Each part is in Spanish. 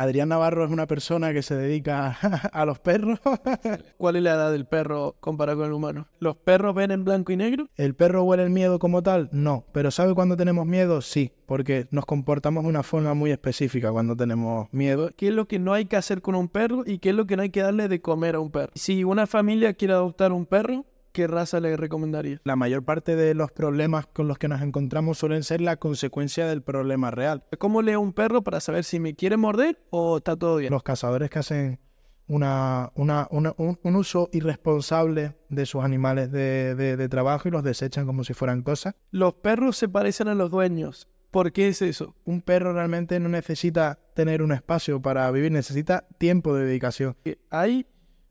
Adrián Navarro es una persona que se dedica a los perros. ¿Cuál es la edad del perro comparado con el humano? ¿Los perros ven en blanco y negro? ¿El perro huele el miedo como tal? No. ¿Pero sabe cuándo tenemos miedo? Sí, porque nos comportamos de una forma muy específica cuando tenemos miedo. ¿Qué es lo que no hay que hacer con un perro y qué es lo que no hay que darle de comer a un perro? Si una familia quiere adoptar un perro, ¿qué raza le recomendaría? La mayor parte de los problemas con los que nos encontramos suelen ser la consecuencia del problema real. ¿Cómo leo un perro para saber si me quiere morder o está todo bien? Los cazadores que hacen una, una, una, un, un, uso irresponsable de sus animales de, de, de trabajo y los desechan como si fueran cosas. Los perros se parecen a los dueños. ¿Por qué es eso? Un perro realmente no necesita tener un espacio para vivir, necesita tiempo de dedicación. Hay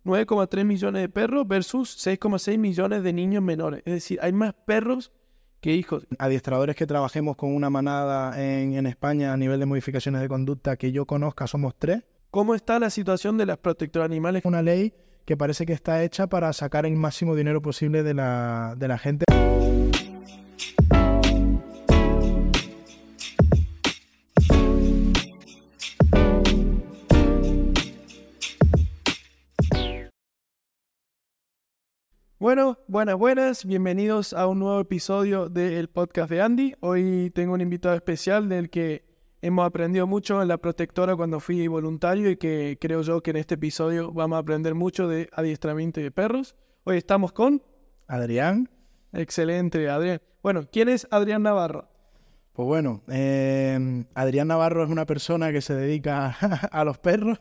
9,3 millones de perros versus 6,6 millones de niños menores. Es decir, hay más perros que hijos. Adiestradores que trabajemos con una manada en, en España a nivel de modificaciones de conducta que yo conozca somos tres. ¿Cómo está la situación de las protectoras animales? Una ley que parece que está hecha para sacar el máximo dinero posible de la, de la gente. Bueno, buenas, buenas, bienvenidos a un nuevo episodio del podcast de Andy. Hoy tengo un invitado especial del que hemos aprendido mucho en la protectora cuando fui voluntario y que creo yo que en este episodio vamos a aprender mucho de adiestramiento de perros. Hoy estamos con Adrián. Excelente, Adrián. Bueno, ¿quién es Adrián Navarro? Pues bueno, eh, Adrián Navarro es una persona que se dedica a los perros,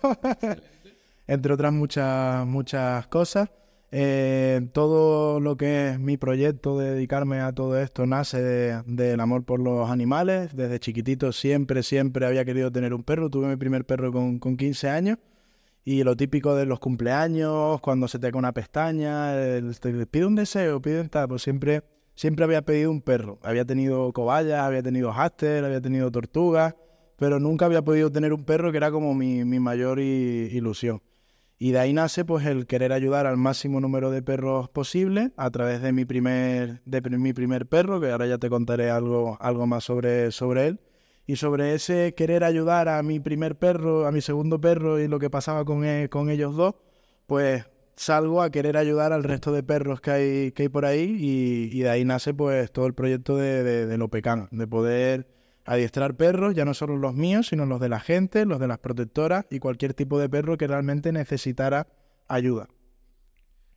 entre otras muchas, muchas cosas. Eh, todo lo que es mi proyecto de dedicarme a todo esto nace del de, amor por los animales. Desde chiquitito siempre, siempre había querido tener un perro. Tuve mi primer perro con, con 15 años. Y lo típico de los cumpleaños, cuando se te cae una pestaña, el, pide un deseo, pide un tal, pues siempre, siempre había pedido un perro. Había tenido cobayas, había tenido háster, había tenido tortugas, pero nunca había podido tener un perro que era como mi, mayor ilusión. Y de ahí nace pues el querer ayudar al máximo número de perros posible a través de mi primer, de mi primer perro, que ahora ya te contaré algo, algo más sobre, sobre él. Y sobre ese querer ayudar a mi primer perro, a mi segundo perro y lo que pasaba con, él, con ellos dos, pues salgo a querer ayudar al resto de perros que hay, que hay por ahí y, y de ahí nace pues todo el proyecto de, de, de Lopecan, de poder adiestrar perros, ya no solo los míos, sino los de la gente, los de las protectoras y cualquier tipo de perro que realmente necesitara ayuda.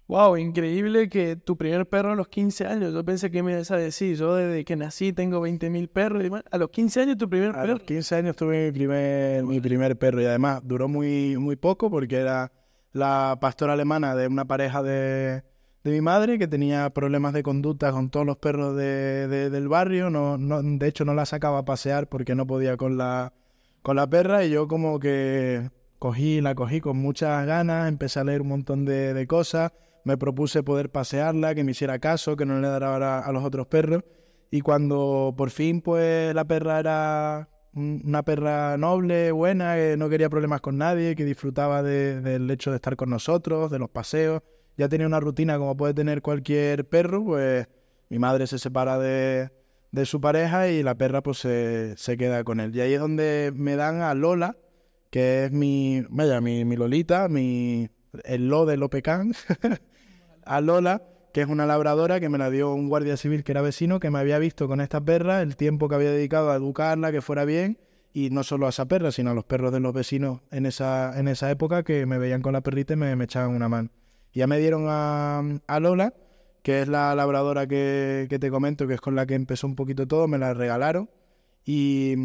Wow, increíble que tu primer perro a los 15 años, yo pensé que me ibas a decir, yo desde que nací tengo 20.000 perros y demás. A los 15 años tu primer perro. A los 15 años tuve mi primer, mi primer perro y además duró muy, muy poco porque era la pastora alemana de una pareja de, de mi madre que tenía problemas de conducta con todos los perros de, de, del barrio. No, no, de hecho, no la sacaba a pasear porque no podía con la, con la perra. Y yo, como que cogí, la cogí con muchas ganas, empecé a leer un montón de, de cosas. Me propuse poder pasearla, que me hiciera caso, que no le dara a los otros perros. Y cuando por fin, pues la perra era una perra noble, buena, que no quería problemas con nadie, que disfrutaba de, del hecho de estar con nosotros, de los paseos ya tenía una rutina como puede tener cualquier perro, pues mi madre se separa de, de su pareja y la perra pues se, se, queda con él. Y ahí es donde me dan a Lola, que es mi, vaya, mi, mi Lolita, mi, el Lo de Lopecán, a Lola, que es una labradora que me la dio un guardia civil que era vecino, que me había visto con esta perra, el tiempo que había dedicado a educarla, que fuera bien, y no solo a esa perra, sino a los perros de los vecinos en esa, en esa época que me veían con la perrita y me, me echaban una mano. Ya me dieron a, a Lola, que es la labradora que, que, te comento, que es con la que empezó un poquito todo, me la regalaron. Y,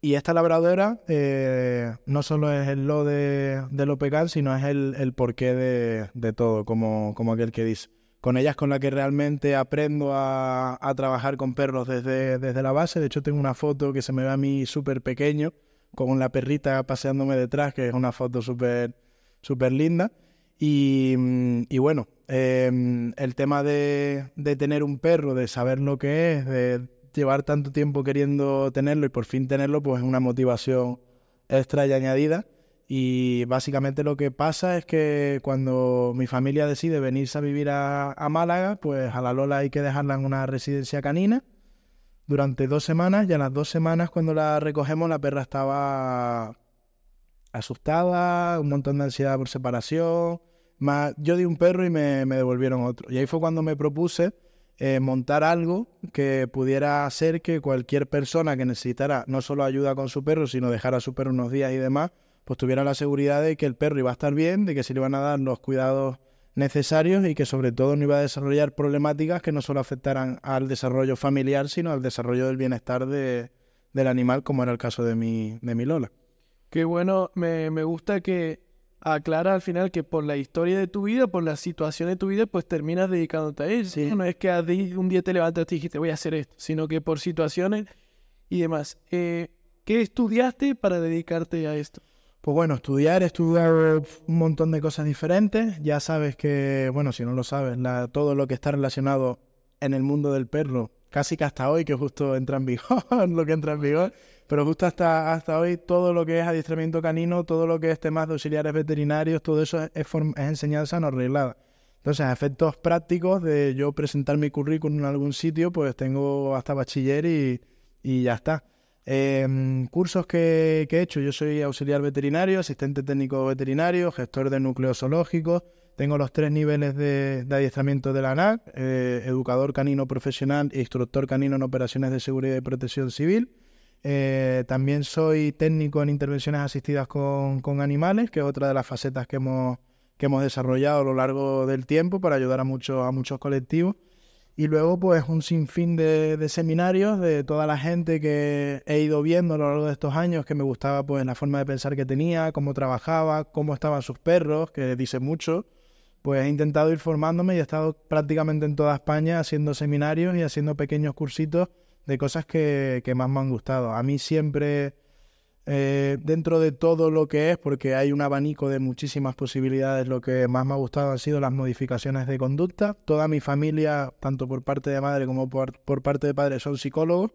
y esta labradora eh, no solo es el lo de, de Lopecan, sino es el, el porqué de, de todo, como, como aquel que dice. Con ella es con la que realmente aprendo a, a trabajar con perros desde, desde la base. De hecho, tengo una foto que se me ve a mí súper pequeño, con la perrita paseándome detrás, que es una foto súper súper linda. Y, y, bueno, eh, el tema de, de, tener un perro, de saber lo que es, de llevar tanto tiempo queriendo tenerlo y por fin tenerlo, pues es una motivación extra y añadida. Y básicamente lo que pasa es que cuando mi familia decide venirse a vivir a, a Málaga, pues a la Lola hay que dejarla en una residencia canina durante dos semanas y a las dos semanas cuando la recogemos la perra estaba asustada, un montón de ansiedad por separación. Yo di un perro y me, me devolvieron otro. Y ahí fue cuando me propuse eh, montar algo que pudiera hacer que cualquier persona que necesitara no solo ayuda con su perro, sino dejar a su perro unos días y demás, pues tuviera la seguridad de que el perro iba a estar bien, de que se le iban a dar los cuidados necesarios y que sobre todo no iba a desarrollar problemáticas que no solo afectaran al desarrollo familiar, sino al desarrollo del bienestar de, del animal, como era el caso de mi, de mi Lola. Qué bueno, me, me gusta que aclara al final que por la historia de tu vida, por la situación de tu vida, pues terminas dedicándote a eso. No es que un día te levantaste y dijiste voy a hacer esto, sino que por situaciones y demás. Eh, ¿Qué estudiaste para dedicarte a esto? Pues bueno, estudiar, estudiar un montón de cosas diferentes. Ya sabes que, bueno, si no lo sabes, todo lo que está relacionado en el mundo del perro, casi que hasta hoy, que justo entra en vigor, lo que entra en vigor, pero justo hasta, hasta hoy todo lo que es adiestramiento canino, todo lo que es temas de auxiliares veterinarios, todo eso es, es enseñanza no reglada. Entonces, a efectos prácticos de yo presentar mi currículum en algún sitio, pues tengo hasta bachiller y, y ya está. Em, cursos que, he hecho, yo soy auxiliar veterinario, asistente técnico veterinario, gestor de núcleos zoológicos, tengo los tres niveles de, adiestramiento de la ANAC, eh, educador canino profesional e instructor canino en operaciones de seguridad y protección civil. Eh, también soy técnico en intervenciones asistidas con, animales, que es otra de las facetas que hemos, que hemos desarrollado a lo largo del tiempo para ayudar a, muchos a muchos colectivos. Y luego, pues, un sinfín de, de, seminarios de toda la gente que he ido viendo a lo largo de estos años, que me gustaba, pues, la forma de pensar que tenía, cómo trabajaba, cómo estaban sus perros, que dice mucho. Pues he intentado ir formándome y he estado prácticamente en toda España haciendo seminarios y haciendo pequeños cursitos de cosas que, más me han gustado. A mí siempre, eh, dentro de todo lo que es, porque hay un abanico de muchísimas posibilidades, lo que más me ha gustado han sido las modificaciones de conducta. Toda mi familia, tanto por parte de madre como por, parte de padre, son psicólogos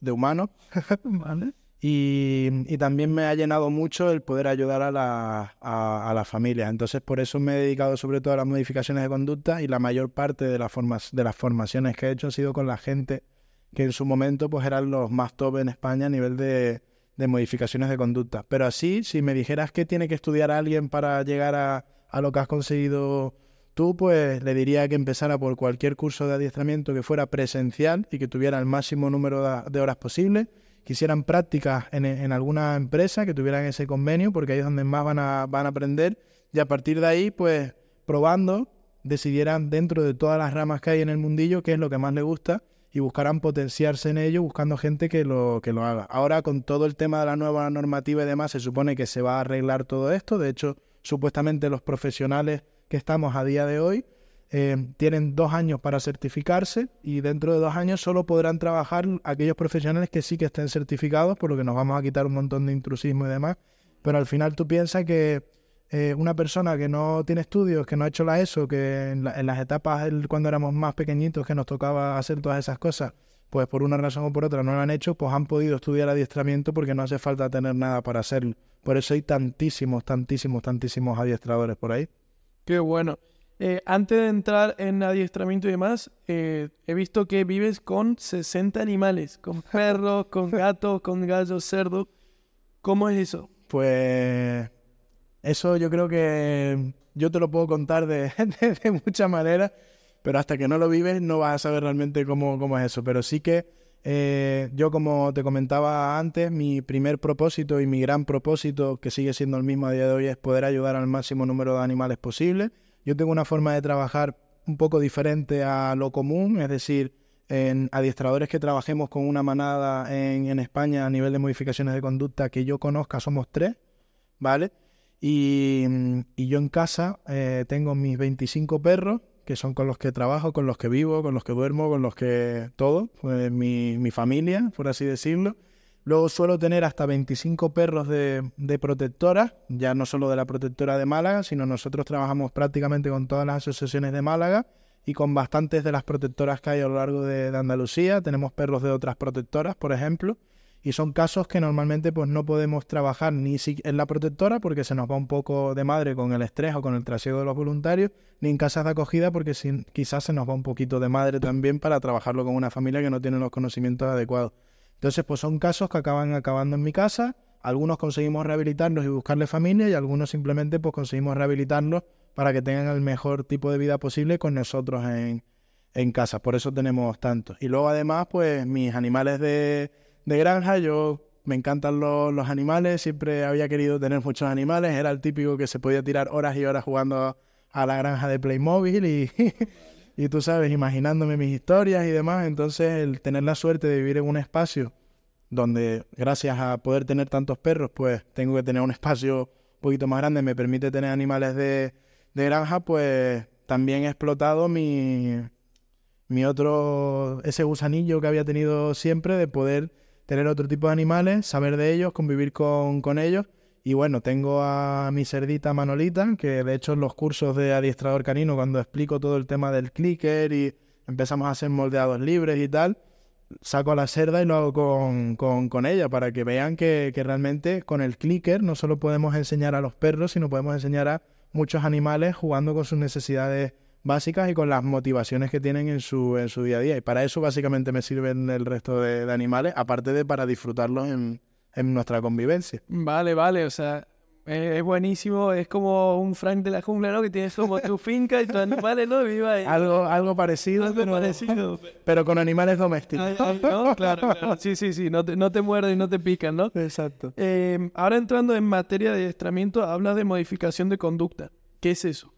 de humanos. Y, también me ha llenado mucho el poder ayudar a, la, a, las familias. Entonces, por eso me he dedicado sobre todo a las modificaciones de conducta y la mayor parte de las, formas, de las formaciones que he hecho ha sido con la gente que en su momento pues eran los más top en España a nivel de, modificaciones de conducta. Pero así, si me dijeras que tiene que estudiar alguien para llegar a, lo que has conseguido tú, pues le diría que empezara por cualquier curso de adiestramiento que fuera presencial y que tuviera el máximo número de, horas posible. Que hicieran prácticas en, alguna empresa, que tuvieran ese convenio, porque ahí es donde más van a, van a aprender. Y a partir de ahí, pues probando, decidieran dentro de todas las ramas que hay en el mundillo qué es lo que más le gusta y buscarán potenciarse en ello buscando gente que lo, que lo haga. Ahora con todo el tema de la nueva normativa y demás se supone que se va a arreglar todo esto. De hecho, supuestamente los profesionales que estamos a día de hoy eh, tienen dos años para certificarse y dentro de dos años solo podrán trabajar aquellos profesionales que sí que estén certificados, por lo que nos vamos a quitar un montón de intrusismo y demás. Pero al final tú piensas que eh, una persona que no tiene estudios, que no ha hecho la ESO, que en, las etapas cuando éramos más pequeñitos que nos tocaba hacer todas esas cosas, pues por una razón o por otra no lo han hecho, pues han podido estudiar adiestramiento porque no hace falta tener nada para hacerlo. Por eso hay tantísimos, tantísimos, tantísimos adiestradores por ahí. Qué bueno. Eh, antes de entrar en adiestramiento y demás, eh, he visto que vives con 60 animales, con perros, con gatos, con gallos, cerdos. ¿Cómo es eso? Pues eso yo creo que yo te lo puedo contar de, muchas maneras, pero hasta que no lo vives no vas a saber realmente cómo, cómo es eso. Pero sí que eh, yo, como te comentaba antes, mi primer propósito y mi gran propósito, que sigue siendo el mismo a día de hoy, es poder ayudar al máximo número de animales posible. Yo tengo una forma de trabajar un poco diferente a lo común, es decir, en adiestradores que trabajemos con una manada en, en España a nivel de modificaciones de conducta que yo conozca somos tres, ¿vale? Y, yo en casa eh, tengo mis 25 perros, que son con los que trabajo, con los que vivo, con los que duermo, con los que todo, pues mi, mi familia, por así decirlo. Luego suelo tener hasta 25 perros de, de protectora, ya no solo de la protectora de Málaga, sino nosotros trabajamos prácticamente con todas las asociaciones de Málaga y con bastantes de las protectoras que hay a lo largo de Andalucía. Tenemos perros de otras protectoras, por ejemplo. Y son casos que normalmente pues no podemos trabajar ni en la protectora porque se nos va un poco de madre con el estrés o con el trasiego de los voluntarios, ni en casas de acogida porque quizás se nos va un poquito de madre también para trabajarlo con una familia que no tiene los conocimientos adecuados. Entonces, pues son casos que acaban acabando en mi casa, Algunos conseguimos rehabilitarlos y buscarle familia y algunos simplemente pues conseguimos rehabilitarlos para que tengan el mejor tipo de vida posible con nosotros en, en casa. Por eso tenemos tantos. Y luego además pues mis animales de, de granja, yo me encantan los, los, animales, siempre había querido tener muchos animales, era el típico que se podía tirar horas y horas jugando a la granja de Playmobil y, y tú sabes, imaginándome mis historias y demás, entonces el tener la suerte de vivir en un espacio donde gracias a poder tener tantos perros, pues tengo que tener un espacio un poquito más grande, me permite tener animales de, de granja, pues también he explotado mi, mi otro, ese gusanillo que había tenido siempre de poder tener otro tipo de animales, saber de ellos, convivir con, con ellos. Y bueno, tengo a mi cerdita Manolita, que de hecho en los cursos de adiestrador canino, cuando explico todo el tema del clicker y empezamos a hacer moldeados libres y tal, saco a la cerda y lo hago con, con, con ella para que vean que, que, realmente con el clicker no solo podemos enseñar a los perros, sino podemos enseñar a muchos animales jugando con sus necesidades básicas y con las motivaciones que tienen en su, en su día a día. Y para eso básicamente me sirven el resto de, de animales, aparte de para disfrutarlos en, en, nuestra convivencia. Vale, vale, o sea, es, es, buenísimo, es como un Frank de la jungla, ¿no? Que tienes como tu finca y tus animales, ¿no? Viva ahí. Algo, algo parecido, algo pero, parecido. pero con animales domésticos. Ay, ay, ¿no? claro, claro, sí, sí, sí, no te, no te muerden y no te pican, ¿no? Exacto. Eh, ahora entrando en materia de adiestramiento, habla de modificación de conducta. ¿Qué es eso?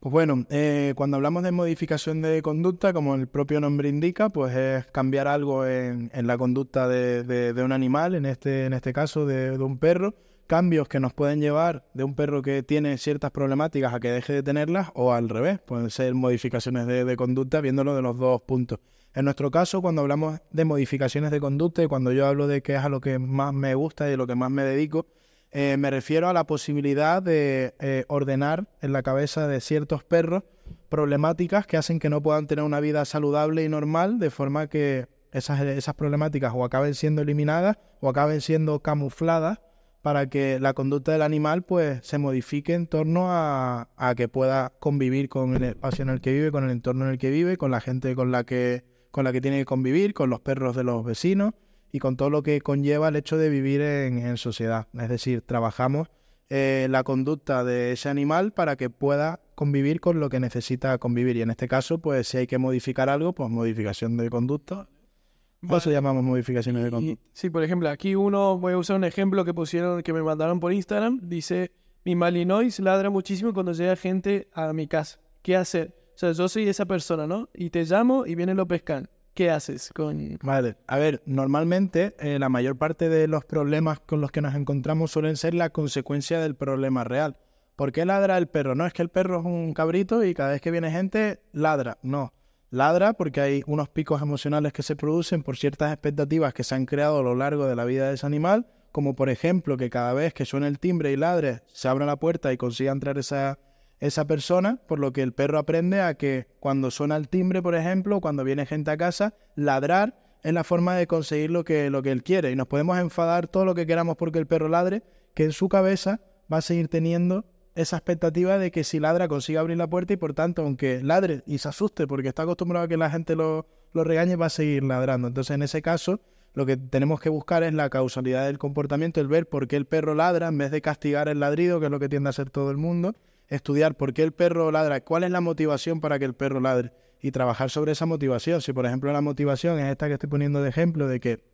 Pues bueno, eh, cuando hablamos de modificación de conducta, como el propio nombre indica, pues es cambiar algo en, en la conducta de, de, un animal, en este, en este caso de, de, un perro, cambios que nos pueden llevar de un perro que tiene ciertas problemáticas a que deje de tenerlas o al revés, pueden ser modificaciones de, conducta viéndolo de los dos puntos. En nuestro caso, cuando hablamos de modificaciones de conducta y cuando yo hablo de que es a lo que más me gusta y a lo que más me dedico, eh, me refiero a la posibilidad de eh, ordenar en la cabeza de ciertos perros problemáticas que hacen que no puedan tener una vida saludable y normal, de forma que esas, esas problemáticas o acaben siendo eliminadas o acaben siendo camufladas para que la conducta del animal pues se modifique en torno a, a, que pueda convivir con el espacio en el que vive, con el entorno en el que vive, con la gente con la que, con la que tiene que convivir, con los perros de los vecinos y con todo lo que conlleva el hecho de vivir en, en sociedad. Es decir, trabajamos eh, la conducta de ese animal para que pueda convivir con lo que necesita convivir. Y en este caso, pues si hay que modificar algo, pues modificación de conducta. Vale. Eso llamamos modificaciones de conducta. Sí, por ejemplo, aquí uno, voy a usar un ejemplo que pusieron, que me mandaron por Instagram. Dice, mi Malinois ladra muchísimo cuando llega gente a mi casa. ¿Qué hacer? O sea, yo soy esa persona, ¿no? Y te llamo y viene lo pescan. ¿Qué haces con...? Vale, a ver, normalmente eh, la mayor parte de los problemas con los que nos encontramos suelen ser la consecuencia del problema real. ¿Por qué ladra el perro? No es que el perro es un cabrito y cada vez que viene gente ladra. No, ladra porque hay unos picos emocionales que se producen por ciertas expectativas que se han creado a lo largo de la vida de ese animal, como por ejemplo que cada vez que suene el timbre y ladre, se abra la puerta y consiga entrar esa esa persona, por lo que el perro aprende a que cuando suena el timbre, por ejemplo, cuando viene gente a casa, ladrar es la forma de conseguir lo que, lo que él quiere. Y nos podemos enfadar todo lo que queramos porque el perro ladre, que en su cabeza va a seguir teniendo esa expectativa de que si ladra consiga abrir la puerta y por tanto, aunque ladre y se asuste porque está acostumbrado a que la gente lo, lo regañe, va a seguir ladrando. Entonces, en ese caso, lo que tenemos que buscar es la causalidad del comportamiento, el ver por qué el perro ladra en vez de castigar el ladrido, que es lo que tiende a hacer todo el mundo estudiar por qué el perro ladra, cuál es la motivación para que el perro ladre y trabajar sobre esa motivación. Si por ejemplo la motivación es esta que estoy poniendo de ejemplo, de que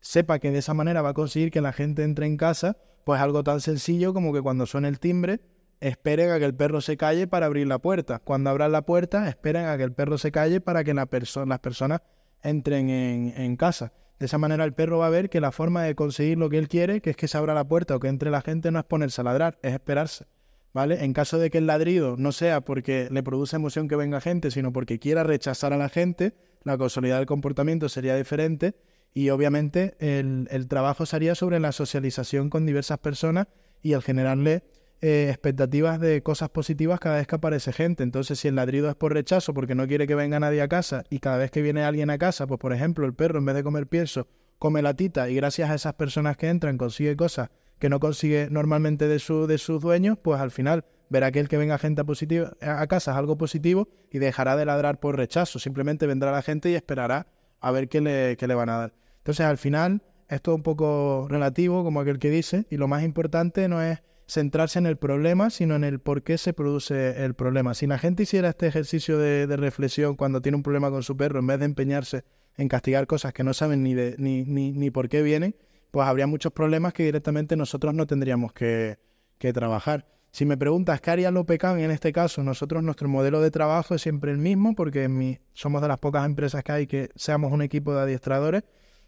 sepa que de esa manera va a conseguir que la gente entre en casa, pues algo tan sencillo como que cuando suene el timbre, esperen a que el perro se calle para abrir la puerta. Cuando abran la puerta, esperen a que el perro se calle para que la perso las personas entren en, en casa. De esa manera el perro va a ver que la forma de conseguir lo que él quiere, que es que se abra la puerta o que entre la gente, no es ponerse a ladrar, es esperarse. ¿Vale? En caso de que el ladrido no sea porque le produce emoción que venga gente, sino porque quiera rechazar a la gente, la causalidad del comportamiento sería diferente y obviamente el, trabajo sería sobre la socialización con diversas personas y el generarle eh, expectativas de cosas positivas cada vez que aparece gente. Entonces, si el ladrido es por rechazo, porque no quiere que venga nadie a casa, y cada vez que viene alguien a casa, pues por ejemplo, el perro en vez de comer pienso, come latita y gracias a esas personas que entran consigue cosas que no consigue normalmente de, su, de sus dueños, pues al final verá que el que venga gente positiva, a casa es algo positivo y dejará de ladrar por rechazo. Simplemente vendrá la gente y esperará a ver qué le, qué le van a dar. Entonces, al final, es un poco relativo, como aquel que dice, y lo más importante no es centrarse en el problema, sino en el por qué se produce el problema. Si la gente hiciera este ejercicio de, reflexión cuando tiene un problema con su perro, en vez de empeñarse en castigar cosas que no saben ni, de, ni, ni, ni por qué vienen, pues habría muchos problemas que directamente nosotros no tendríamos que, que trabajar. Si me preguntas qué haría Lopecan en este caso, nosotros nuestro modelo de trabajo es siempre el mismo porque mi, somos de las pocas empresas que hay que seamos un equipo de adiestradores.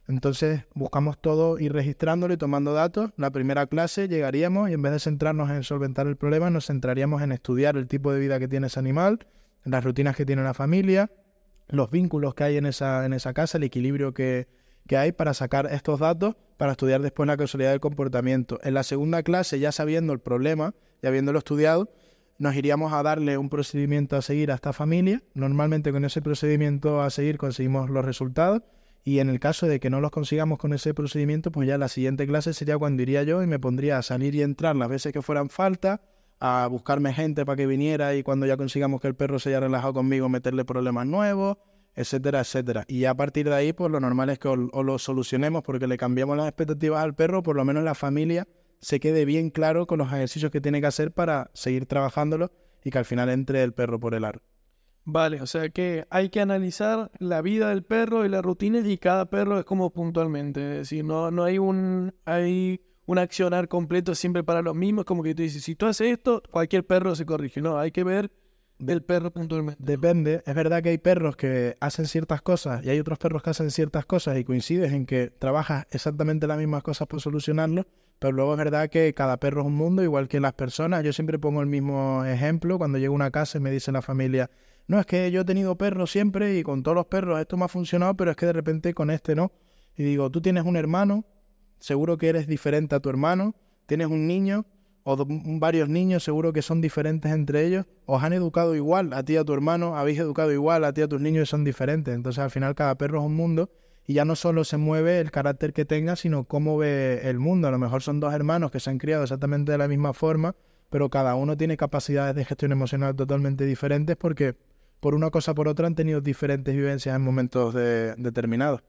Entonces buscamos todo ir registrándolo y tomando datos. La primera clase llegaríamos y en vez de centrarnos en solventar el problema, nos centraríamos en estudiar el tipo de vida que tiene ese animal, las rutinas que tiene la familia, los vínculos que hay en esa, en esa casa, el equilibrio que, que hay para sacar estos datos para estudiar después la causalidad del comportamiento. En la segunda clase, ya sabiendo el problema, y habiéndolo estudiado, nos iríamos a darle un procedimiento a seguir a esta familia. Normalmente con ese procedimiento a seguir conseguimos los resultados y en el caso de que no los consigamos con ese procedimiento, pues ya la siguiente clase sería cuando iría yo y me pondría a salir y entrar las veces que fueran falta, a buscarme gente para que viniera y cuando ya consigamos que el perro se haya relajado conmigo, meterle problemas nuevos, etcétera, etcétera. Y a partir de ahí, pues lo normal es que o, lo solucionemos porque le cambiamos las expectativas al perro, por lo menos la familia se quede bien claro con los ejercicios que tiene que hacer para seguir trabajándolo y que al final entre el perro por el aro. Vale, o sea que hay que analizar la vida del perro y las rutinas y cada perro es como puntualmente. Es decir, no, no hay un hay un accionar completo siempre para los mismos, como que tú dices, si tú haces esto, cualquier perro se corrige. No, hay que ver del perro puntualmente. Depende, es verdad que hay perros que hacen ciertas cosas y hay otros perros que hacen ciertas cosas y coincides en que trabajas exactamente las mismas cosas por solucionarlo, pero luego es verdad que cada perro es un mundo, igual que las personas. Yo siempre pongo el mismo ejemplo. Cuando llego a una casa y me dice la familia, no, es que yo he tenido perros siempre y con todos los perros esto me ha funcionado, pero es que de repente con este no. Y digo, tú tienes un hermano, seguro que eres diferente a tu hermano, tienes un niño o varios niños, seguro que son diferentes entre ellos, os han educado igual a ti y a tu hermano, habéis educado igual a ti y a tus niños y son diferentes. Entonces al final cada perro es un mundo y ya no solo se mueve el carácter que tenga, sino cómo ve el mundo. A lo mejor son dos hermanos que se han criado exactamente de la misma forma, pero cada uno tiene capacidades de gestión emocional totalmente diferentes porque por una cosa o por otra han tenido diferentes vivencias en momentos determinados.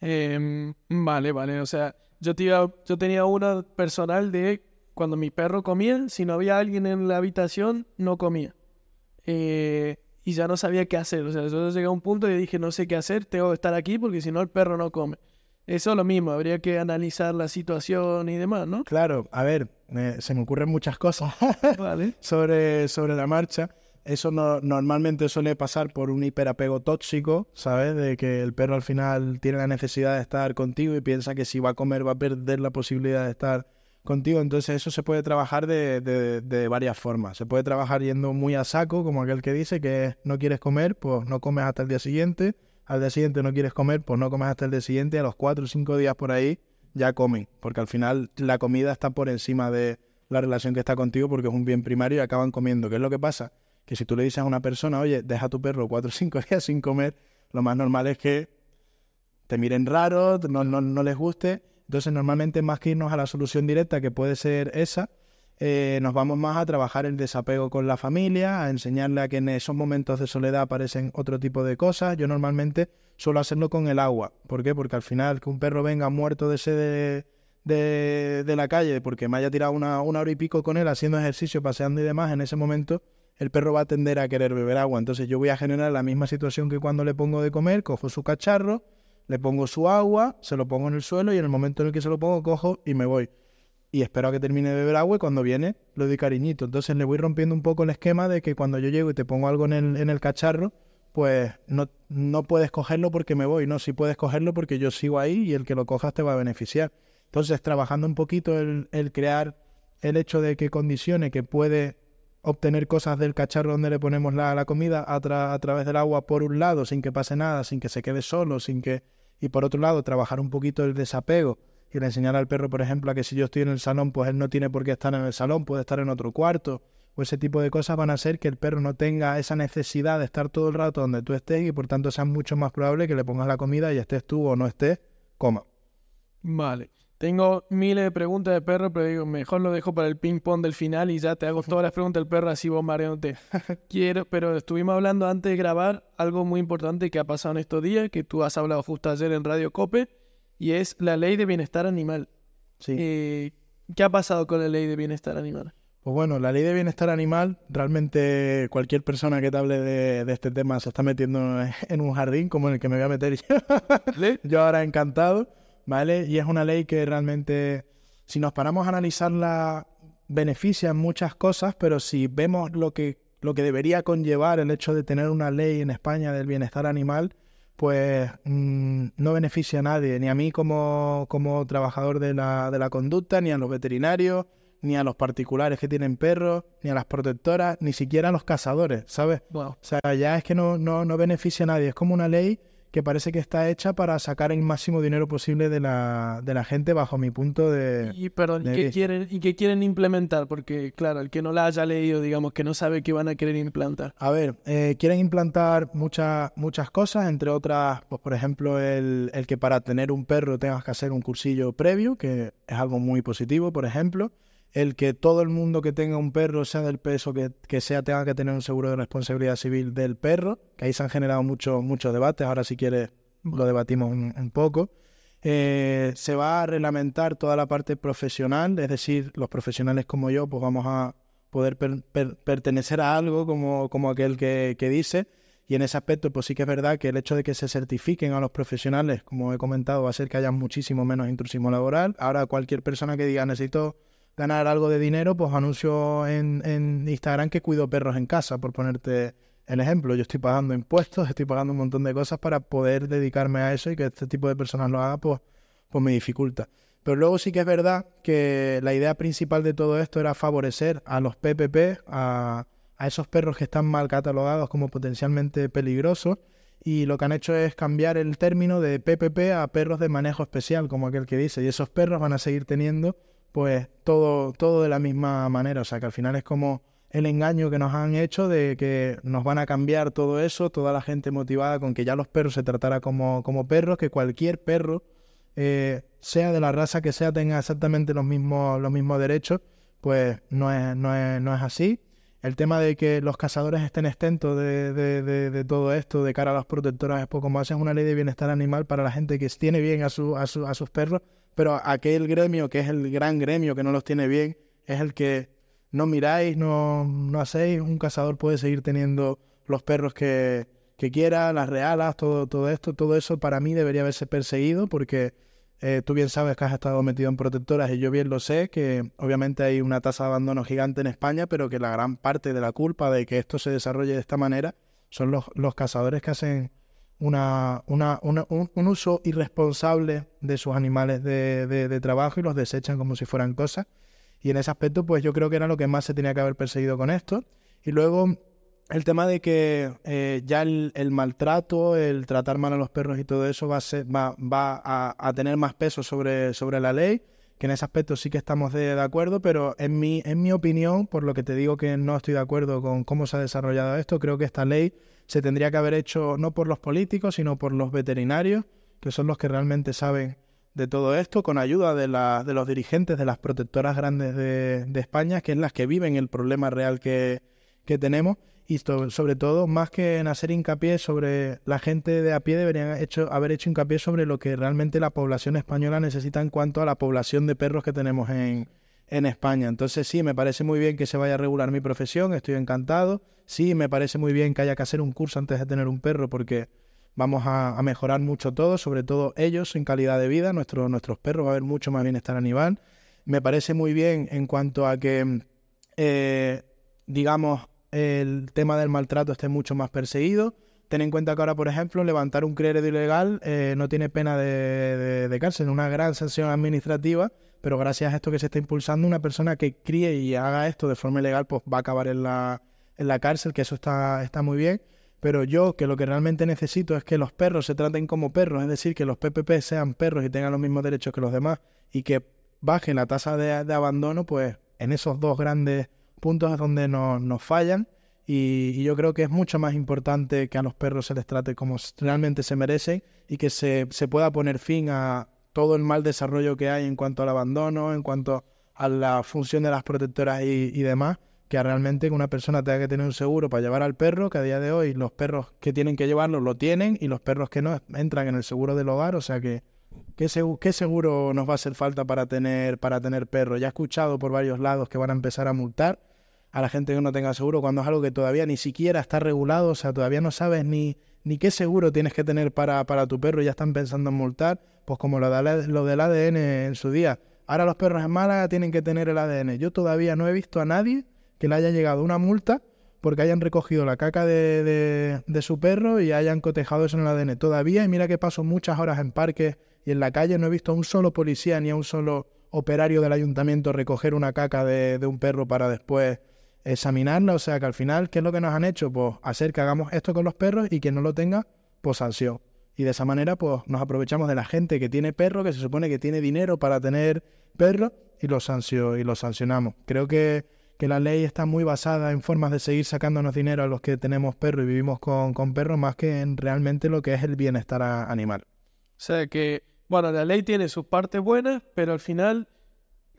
Em, vale, vale. O sea, yo, yo tenía una personal de cuando mi perro comía, si no había alguien en la habitación, no comía. Eh, y ya no sabía qué hacer. O sea, yo llegué a un punto y dije, no sé qué hacer, tengo que estar aquí porque si no el perro no come. Eso es lo mismo, habría que analizar la situación y demás, ¿no? Claro, a ver, se me ocurren muchas cosas sobre, sobre la marcha. Eso no, normalmente suele pasar por un hiperapego tóxico, ¿sabes? De que el perro al final tiene la necesidad de estar contigo y piensa que si va a comer va a perder la posibilidad de estar contigo. Entonces eso se puede trabajar de, de, varias formas. Se puede trabajar yendo muy a saco, como aquel que dice que no quieres comer, pues no comes hasta el día siguiente. Al día siguiente no quieres comer, pues no comes hasta el día siguiente. A los cuatro o cinco días por ahí ya comen, porque al final la comida está por encima de la relación que está contigo porque es un bien primario y acaban comiendo. ¿Qué es lo que pasa? Que si tú le dices a una persona, oye, deja a tu perro cuatro o cinco días sin comer, lo más normal es que te miren raro, no, no, no les guste entonces, normalmente más que irnos a la solución directa, que puede ser esa, eh, nos vamos más a trabajar el desapego con la familia, a enseñarle a que en esos momentos de soledad aparecen otro tipo de cosas. Yo normalmente suelo hacerlo con el agua. ¿Por qué? Porque al final que un perro venga muerto de sed de, de, la calle porque me haya tirado una, una hora y pico con él haciendo ejercicio, paseando y demás, en ese momento el perro va a tender a querer beber agua. Entonces yo voy a generar la misma situación que cuando le pongo de comer, cojo su cacharro, le pongo su agua, se lo pongo en el suelo y en el momento en el que se lo pongo cojo y me voy. Y espero a que termine de beber agua y cuando viene lo doy cariñito. Entonces le voy rompiendo un poco el esquema de que cuando yo llego y te pongo algo en el, en el cacharro, pues no, no puedes cogerlo porque me voy, no, si puedes cogerlo porque yo sigo ahí y el que lo cojas te va a beneficiar. Entonces, trabajando un poquito el, el crear el hecho de que condicione que puede obtener cosas del cacharro donde le ponemos la, comida a, a, través del agua por un lado, sin que pase nada, sin que se quede solo, sin que... Y por otro lado, trabajar un poquito el desapego y le enseñar al perro, por ejemplo, a que si yo estoy en el salón, pues él no tiene por qué estar en el salón, puede estar en otro cuarto. O ese tipo de cosas van a hacer que el perro no tenga esa necesidad de estar todo el rato donde tú estés y por tanto sea mucho más probable que le pongas la comida y estés tú o no estés, coma. Vale. Tengo miles de preguntas de perro, pero digo, mejor lo dejo para el ping pong del final y ya te hago todas las preguntas del perro así vos mareándote. Quiero, pero estuvimos hablando antes de grabar algo muy importante que ha pasado en estos días, que tú has hablado justo ayer en Radio Cope, y es la ley de bienestar animal. Sí. Eh, ¿Qué ha pasado con la ley de bienestar animal? Pues bueno, la ley de bienestar animal, realmente cualquier persona que te hable de, de este tema se está metiendo en un jardín como en el que me voy a meter yo. yo ahora encantado, ¿vale? Y es una ley que realmente, si nos paramos a analizarla, beneficia en muchas cosas, pero si vemos lo que, lo que debería conllevar el hecho de tener una ley en España del bienestar animal, pues mm, no beneficia a nadie, ni a mí como, como trabajador de la, de la conducta, ni a los veterinarios, ni a los particulares que tienen perros, ni a las protectoras, ni siquiera a los cazadores, ¿sabes? Wow. O sea, ya es que no, no, no beneficia a nadie. Es como una ley que parece que está hecha para sacar el máximo dinero posible de la, de la gente bajo mi punto de... Y perdón, ¿y qué quieren, y qué quieren implementar? Porque, claro, el que no la haya leído, digamos, que no sabe qué van a querer implantar. A ver, eh, quieren implantar muchas muchas cosas, entre otras, pues por ejemplo, el, el que para tener un perro tengas que hacer un cursillo previo, que es algo muy positivo, por ejemplo. El que todo el mundo que tenga un perro, sea del peso que, que sea, tenga que tener un seguro de responsabilidad civil del perro, que ahí se han generado muchos muchos debates, ahora si quieres lo debatimos un, poco. Eh, se va a reglamentar toda la parte profesional, es decir, los profesionales como yo, pues vamos a poder per- per- pertenecer a algo como, como aquel que, que dice. Y en ese aspecto, pues sí que es verdad que el hecho de que se certifiquen a los profesionales, como he comentado, va a hacer que haya muchísimo menos intrusismo laboral. Ahora cualquier persona que diga necesito ganar algo de dinero, pues anuncio en, en Instagram que cuido perros en casa, por ponerte el ejemplo. Yo estoy pagando impuestos, estoy pagando un montón de cosas para poder dedicarme a eso y que este tipo de personas lo haga, pues, pues me dificulta. Pero luego sí que es verdad que la idea principal de todo esto era favorecer a los PPP, a, a esos perros que están mal catalogados como potencialmente peligrosos, y lo que han hecho es cambiar el término de PPP a perros de manejo especial, como aquel que dice, y esos perros van a seguir teniendo pues todo, todo de la misma manera, o sea que al final es como el engaño que nos han hecho de que nos van a cambiar todo eso, toda la gente motivada con que ya los perros se tratara como, como perros, que cualquier perro, eh, sea de la raza que sea, tenga exactamente los mismos, los mismos derechos, pues no es, no es, no es así. El tema de que los cazadores estén exentos de, de, de, de todo esto de cara a las protectoras es poco más, es una ley de bienestar animal para la gente que tiene bien a, su, a, su, a sus perros, pero aquel gremio que es el gran gremio que no los tiene bien es el que no miráis, no, no hacéis. Un cazador puede seguir teniendo los perros que, que quiera, las realas, todo, todo esto, todo eso para mí debería haberse perseguido porque eh, tú bien sabes que has estado metido en protectoras y yo bien lo sé, que obviamente hay una tasa de abandono gigante en España, pero que la gran parte de la culpa de que esto se desarrolle de esta manera son los, los cazadores que hacen una, una, un, un uso irresponsable de sus animales de, de- trabajo y los desechan como si fueran cosas. Y en ese aspecto, pues yo creo que era lo que más se tenía que haber perseguido con esto. Y luego el tema de que eh, ya el, maltrato, el tratar mal a los perros y todo eso va a, va, a tener más peso sobre, sobre la ley, que en ese aspecto sí que estamos de, de acuerdo, pero en mi, en mi opinión, por lo que te digo que no estoy de acuerdo con cómo se ha desarrollado esto, creo que esta ley se tendría que haber hecho no por los políticos, sino por los veterinarios, que son los que realmente saben de todo esto, con ayuda de, la, de los dirigentes de las protectoras grandes de, España, que es las que viven el problema real que, que tenemos. Y sobre todo, más que en hacer hincapié sobre la gente de a pie, deberían hecho, haber hecho hincapié sobre lo que realmente la población española necesita en cuanto a la población de perros que tenemos en, en España. Entonces sí, me parece muy bien que se vaya a regular mi profesión, estoy encantado. Sí, me parece muy bien que haya que hacer un curso antes de tener un perro porque vamos a, mejorar mucho todo, sobre todo ellos en calidad de vida, nuestro- nuestros perros, va a haber mucho más bienestar animal. Me parece muy bien en cuanto a que, eh, digamos, el tema del maltrato esté mucho más perseguido. Ten en cuenta que ahora, por ejemplo, levantar un crédito ilegal eh, no tiene pena de, de- de cárcel, una gran sanción administrativa, pero gracias a esto que se está impulsando, una persona que críe y haga esto de forma ilegal, pues va a acabar en la, en la cárcel, que eso está, está muy bien. Pero yo, que lo que realmente necesito es que los perros se traten como perros, es decir, que los PPP sean perros y tengan los mismos derechos que los demás y que baje la tasa de, de abandono, pues en esos dos grandes puntos es donde nos, nos fallan. Y, y yo creo que es mucho más importante que a los perros se les trate como realmente se merecen y que se, se pueda poner fin a todo el mal desarrollo que hay en cuanto al abandono, en cuanto a la función de las protectoras y, y demás, que realmente una persona tenga que tener un seguro para llevar al perro, que a día de hoy los perros que tienen que llevarlo lo tienen y los perros que no entran en el seguro del hogar, o sea que ¿Qué, segu- qué seguro nos va a hacer falta para tener, para tener perro? Ya he escuchado por varios lados que van a empezar a multar a la gente que no tenga seguro cuando es algo que todavía ni siquiera está regulado, o sea, todavía no sabes ni, ni qué seguro tienes que tener para, para tu perro y ya están pensando en multar, pues como lo, de- lo del ADN en su día. Ahora los perros en Málaga tienen que tener el ADN. Yo todavía no he visto a nadie que le haya llegado una multa porque hayan recogido la caca de, de- de su perro y hayan cotejado eso en el ADN. Todavía, y mira que paso muchas horas en parques y en la calle, no he visto a un solo policía ni a un solo operario del ayuntamiento recoger una caca de, de un perro para después examinarla. O sea que al final, ¿qué es lo que nos han hecho? Pues hacer que hagamos esto con los perros y quien no lo tenga, pues sanción. Y de esa manera, pues nos aprovechamos de la gente que tiene perro, que se supone que tiene dinero para tener perro, y los, sancio- y sancionamos. Creo que, que la ley está muy basada en formas de seguir sacándonos dinero a los que tenemos perro y vivimos con, con perros, más que en realmente lo que es el bienestar animal. O sea que, bueno, la ley tiene sus partes buenas, pero al final,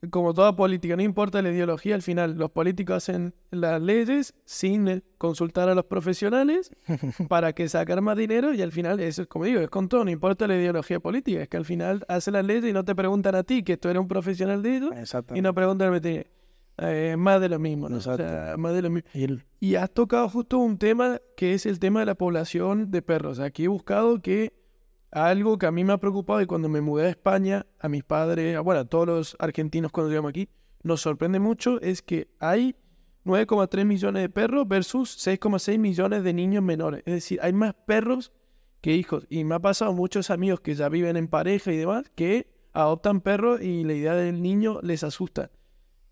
como toda política, no importa la ideología, al final los políticos hacen las leyes sin consultar a los profesionales para que sacar más dinero y al final, eso es como digo, es con todo, no importa la ideología política, es que al final hacen las leyes y no te preguntan a ti, que tú eres un profesional de ello, Exacto. y no preguntan al veterinario. Eh, más de lo mismo, ¿no? O sea, más de lo mismo. Y has tocado justo un tema que es el tema de la población de perros. Aquí he buscado que algo que a mí me ha preocupado y cuando me mudé a España, a mis padres, a- bueno, a todos los argentinos cuando llegamos aquí, nos sorprende mucho es que hay 9,3 millones de perros versus 6,6 millones de niños menores. Es decir, hay más perros que hijos. Y me ha pasado muchos amigos que ya viven en pareja y demás que adoptan perros y la idea del niño les asusta.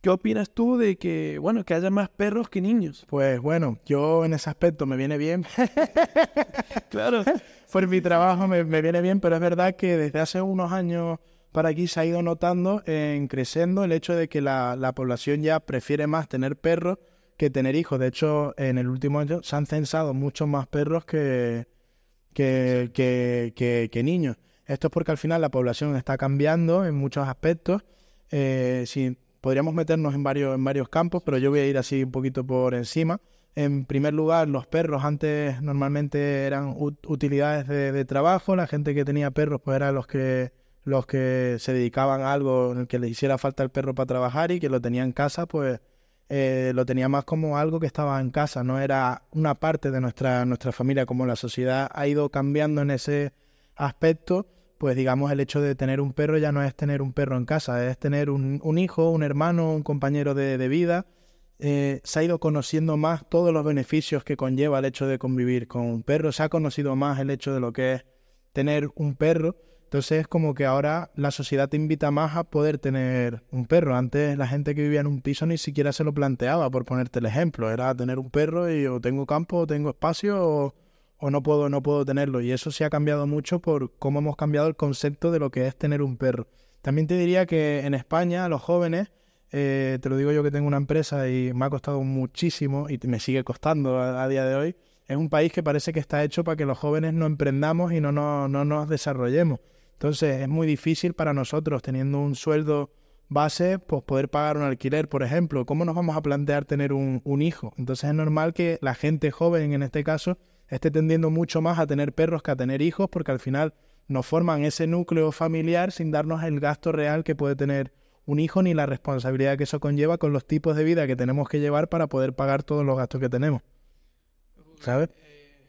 ¿Qué opinas tú de que, bueno, que haya más perros que niños? Pues bueno, yo en ese aspecto me viene bien. Claro. Por mi trabajo me, me viene bien, pero es verdad que desde hace unos años para aquí se ha ido notando en creciendo el hecho de que la, la población ya prefiere más tener perros que tener hijos. De hecho, en el último año se han censado muchos más perros que, que, que, que- que niños. Esto es porque al final la población está cambiando en muchos aspectos. Eh, sí, podríamos meternos en varios, en varios campos, pero yo voy a ir así un poquito por encima. En primer lugar, los perros antes normalmente eran ut- utilidades de, de trabajo. La gente que tenía perros pues eran los que los que se dedicaban a algo en el que les hiciera falta el perro para trabajar y que lo tenía en casa, pues eh, lo tenía más como algo que estaba en casa, no era una parte de nuestra, nuestra familia, como la sociedad ha ido cambiando en ese aspecto, pues digamos el hecho de tener un perro ya no es tener un perro en casa, es tener un, un hijo, un hermano, un compañero de, vida. Eh, se ha ido conociendo más todos los beneficios que conlleva el hecho de convivir con un perro, se ha conocido más el hecho de lo que es tener un perro. Entonces es como que ahora la sociedad te invita más a poder tener un perro. Antes la gente que vivía en un piso ni siquiera se lo planteaba, por ponerte el ejemplo. Era tener un perro y o tengo campo, o tengo espacio, o, o no puedo, no puedo tenerlo. Y eso sí ha cambiado mucho por cómo hemos cambiado el concepto de lo que es tener un perro. También te diría que en España los jóvenes, eh, te lo digo yo que tengo una empresa y me ha costado muchísimo y me sigue costando a, a día de hoy, es un país que parece que está hecho para que los jóvenes no emprendamos y no, no, no nos desarrollemos. Entonces es muy difícil para nosotros, teniendo un sueldo base, pues poder pagar un alquiler, por ejemplo. ¿Cómo nos vamos a plantear tener un, un hijo? Entonces es normal que la gente joven, en este caso, esté tendiendo mucho más a tener perros que a tener hijos, porque al final nos forman ese núcleo familiar sin darnos el gasto real que puede tener un hijo ni la responsabilidad que eso conlleva con los tipos de vida que tenemos que llevar para poder pagar todos los gastos que tenemos. ¿Sabes?